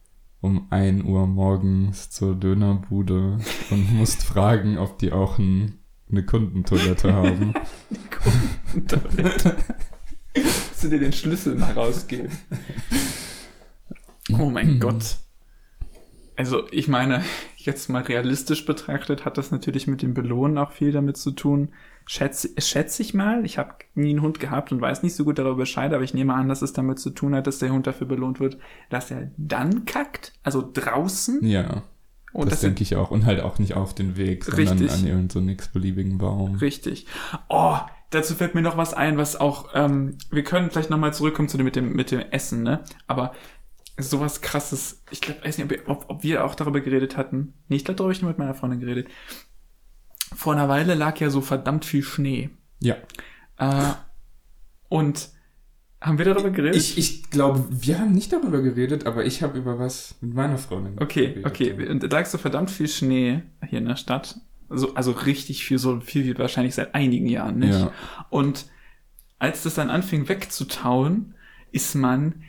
um 1 Uhr morgens zur Dönerbude und musst fragen, ob die auch ein, eine Kundentoilette haben. Kundentoilette. Musst du dir den Schlüssel mal rausgeben. Oh mein Gott. Also, ich meine, jetzt mal realistisch betrachtet, hat das natürlich mit dem Belohnen auch viel damit zu tun. Schätze, schätze ich mal, ich habe nie einen Hund gehabt und weiß nicht so gut darüber Bescheid, aber ich nehme an, dass es damit zu tun hat, dass der Hund dafür belohnt wird, dass er dann kackt, also draußen. Ja, Und das denke ich auch. Und halt auch nicht auf den Weg, sondern Richtig. an irgendeinen so x-beliebigen Baum. Richtig. Oh, dazu fällt mir noch was ein, was auch, ähm, wir können vielleicht nochmal zurückkommen zu dem mit dem, mit dem Essen, ne? Aber sowas krasses, ich glaube, weiß nicht, ob, wir- ob, wir auch darüber geredet hatten. Nee, ich glaube, darüber habe ich nur mit meiner Freundin geredet. Vor einer Weile lag ja so verdammt viel Schnee. Ja. Äh, und haben wir darüber geredet? Ich, ich glaube, wir haben nicht darüber geredet, aber ich habe über was mit meiner Freundin Okay, geredet. okay. Und da lag so verdammt viel Schnee hier in der Stadt. Also, also richtig viel, so viel wie wahrscheinlich seit einigen Jahren, nicht? Ja. Und als das dann anfing wegzutauen, ist man,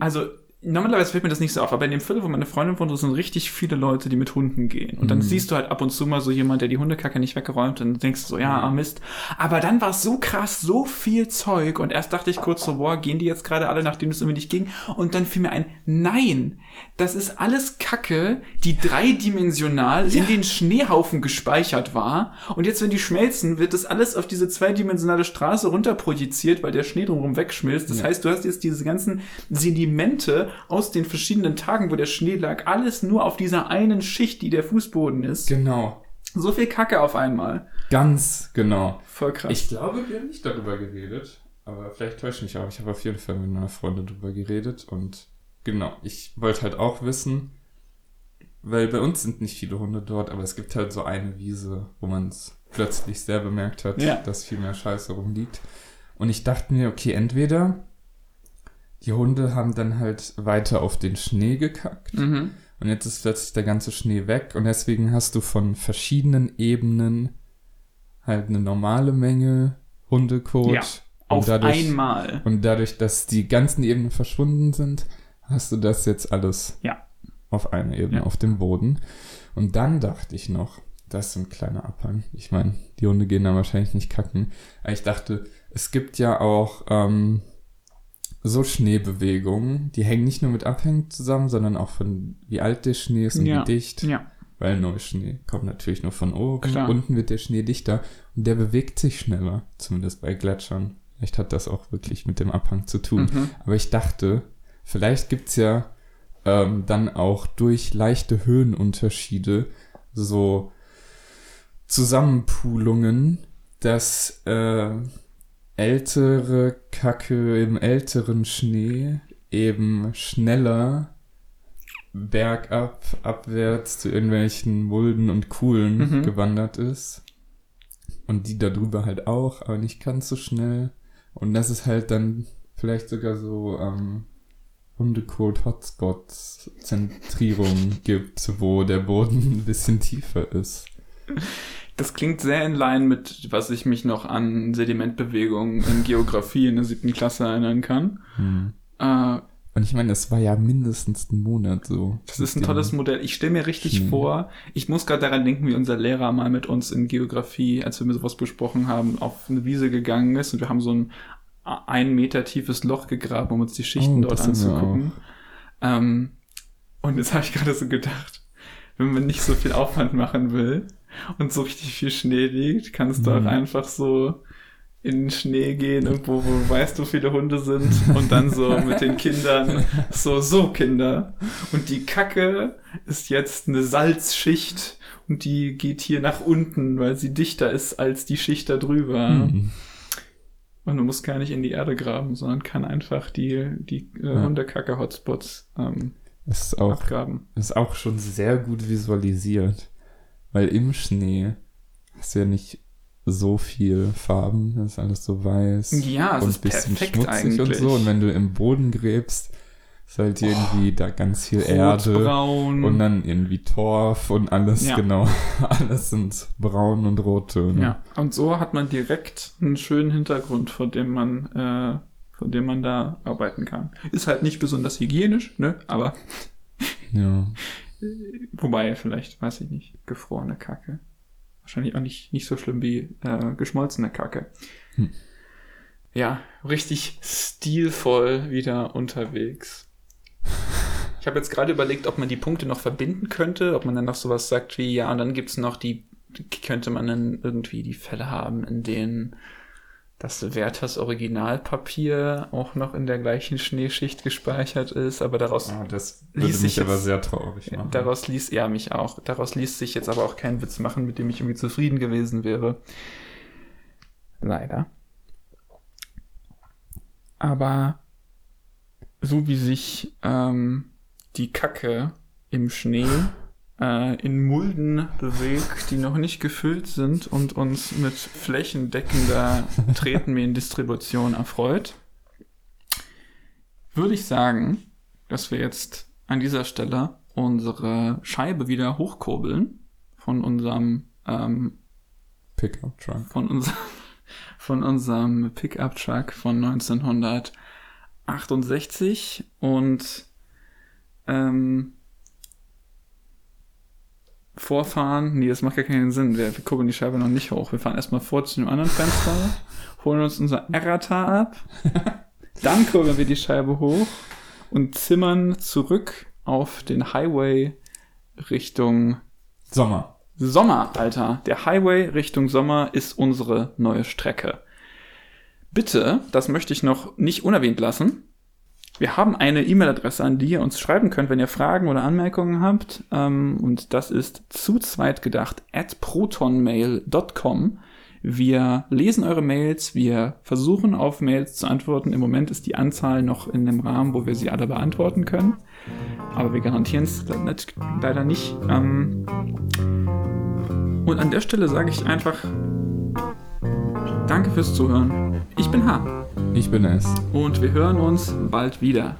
also normalerweise fällt mir das nicht so auf, aber in dem Viertel, wo meine Freundin wohnt, sind richtig viele Leute, die mit Hunden gehen. Und dann Mhm. siehst du halt ab und zu mal so jemand, der die Hundekacke nicht weggeräumt und denkst so, ja, ah, Mist. Aber dann war es so krass, so viel Zeug und erst dachte ich kurz so, boah, gehen die jetzt gerade alle, nachdem es irgendwie nicht ging? Und dann fiel mir ein, nein, das ist alles Kacke, die dreidimensional in den Schneehaufen gespeichert war. Und jetzt, wenn die schmelzen, wird das alles auf diese zweidimensionale Straße runterprojiziert, weil der Schnee drumherum wegschmilzt. Das heißt, du hast jetzt diese ganzen Sedimente aus den verschiedenen Tagen, wo der Schnee lag, alles nur auf dieser einen Schicht, die der Fußboden ist. Genau. So viel Kacke auf einmal. Ganz genau. Voll krass. Ich glaube, wir haben nicht darüber geredet. Aber vielleicht täusche ich mich auch. Ich habe auf jeden Fall mit meiner Freundin darüber geredet. Und genau, ich wollte halt auch wissen, weil bei uns sind nicht viele Hunde dort, aber es gibt halt so eine Wiese, wo man es plötzlich sehr bemerkt hat, Ja. dass viel mehr Scheiße rumliegt. Und ich dachte mir, okay, entweder die Hunde haben dann halt weiter auf den Schnee gekackt mhm. und jetzt ist plötzlich der ganze Schnee weg und deswegen hast du von verschiedenen Ebenen halt eine normale Menge Hundekot. Ja, und Auf dadurch, einmal. Und dadurch, dass die ganzen Ebenen verschwunden sind, hast du das jetzt alles Ja. auf einer Ebene, Ja. auf dem Boden. Und dann dachte ich noch, das ist ein kleiner Abhang. Ich meine, die Hunde gehen da wahrscheinlich nicht kacken. Aber ich dachte, es gibt ja auch ähm, so Schneebewegungen, die hängen nicht nur mit Abhängen zusammen, sondern auch von wie alt der Schnee ist und Ja. wie dicht. Ja. Weil Neuschnee kommt natürlich nur von oben. Klar. Unten wird der Schnee dichter und der bewegt sich schneller, zumindest bei Gletschern. Vielleicht hat das auch wirklich mit dem Abhang zu tun. Mhm. Aber ich dachte, vielleicht gibt's ja ähm, dann auch durch leichte Höhenunterschiede so Zusammenpoolungen, dass äh, ältere Kacke im älteren Schnee eben schneller bergab, abwärts zu irgendwelchen Mulden und Kuhlen Mhm. gewandert ist. Und die darüber halt auch, aber nicht ganz so schnell. Und dass es halt dann vielleicht sogar so ähm, Hundecode-Hotspot-Zentrierung gibt, wo der Boden ein bisschen tiefer ist. Das klingt sehr in Line mit, was ich mich noch an Sedimentbewegungen in Geografie in der siebten Klasse erinnern kann. Hm. Äh, Und ich meine, es war ja mindestens ein Monat so. Das ist ein Mit tolles Modell. Ich stelle mir richtig Schnee. vor, ich muss gerade daran denken, wie unser Lehrer mal mit uns in Geografie, als wir sowas besprochen haben, auf eine Wiese gegangen ist und wir haben so ein ein Meter tiefes Loch gegraben, um uns die Schichten Oh, dort anzugucken. Ähm, und jetzt habe ich gerade so gedacht, wenn man nicht so viel Aufwand machen will und so richtig viel Schnee liegt, kannst du Mhm. auch einfach so in den Schnee gehen, irgendwo, wo du weißt, wo viele Hunde sind und dann so mit den Kindern so, so Kinder. Und die Kacke ist jetzt eine Salzschicht und die geht hier nach unten, weil sie dichter ist als die Schicht da drüber. Hm. Und du musst gar nicht in die Erde graben, sondern kann einfach die, die äh, Ja. Hundekacke-Hotspots ähm, ist auch, abgraben. ist auch schon sehr gut visualisiert. Weil im Schnee hast du ja nicht so viel Farben, das ist alles so weiß. Ja, es und ist bisschen perfekt schmutzig eigentlich. und so. Und wenn du im Boden gräbst, ist halt irgendwie da ganz viel Erde Rotbraun. und dann irgendwie Torf und alles, Ja. genau. Alles sind braun und Rottöne. Ja, und so hat man direkt einen schönen Hintergrund, vor dem man, äh, vor dem man da arbeiten kann. Ist halt nicht besonders hygienisch, ne? Aber ja. wobei, vielleicht, weiß ich nicht, gefrorene Kacke. Wahrscheinlich auch nicht, nicht so schlimm wie äh, geschmolzene Kacke. Hm. Ja, richtig stilvoll wieder unterwegs. Ich habe jetzt gerade überlegt, ob man die Punkte noch verbinden könnte, ob man dann noch sowas sagt wie, ja, und dann gibt's noch die, könnte man dann irgendwie die Fälle haben, in denen das Werthers Originalpapier auch noch in der gleichen Schneeschicht gespeichert ist, aber daraus Ah, das würde Ließ mich sich aber sehr traurig machen. Daraus ließ er mich auch. Daraus ließ sich jetzt aber auch kein Witz machen, mit dem ich irgendwie zufrieden gewesen wäre. Leider. Aber so wie sich ähm, die Kacke im Schnee äh, in Mulden bewegt, die noch nicht gefüllt sind und uns mit flächendeckender Tretmediendistribution erfreut, würde ich sagen, dass wir jetzt an dieser Stelle unsere Scheibe wieder hochkurbeln von unserem ähm, Pickup Truck. von unserem von unserem Pickup Truck von 1968 und ähm, vorfahren. Nee, das macht gar keinen Sinn. Wir, wir gucken die Scheibe noch nicht hoch. Wir fahren erstmal vor zu dem anderen Fenster, holen uns unser Errata ab, dann kurbeln wir die Scheibe hoch und zimmern zurück auf den Highway Richtung Sommer. Sommer, Alter. Der Highway Richtung Sommer ist unsere neue Strecke. Bitte, das möchte ich noch nicht unerwähnt lassen. Wir haben eine E-Mail-Adresse, an die ihr uns schreiben könnt, wenn ihr Fragen oder Anmerkungen habt. Ähm, und das ist zu zweit gedacht at protonmail.com. Wir lesen eure Mails, wir versuchen auf Mails zu antworten. Im Moment ist die Anzahl noch in dem Rahmen, wo wir sie alle beantworten können. Aber wir garantieren es leider nicht. Ähm, und an der Stelle sage ich einfach Danke fürs Zuhören. Ich bin H. Ich bin es. Und wir hören uns bald wieder.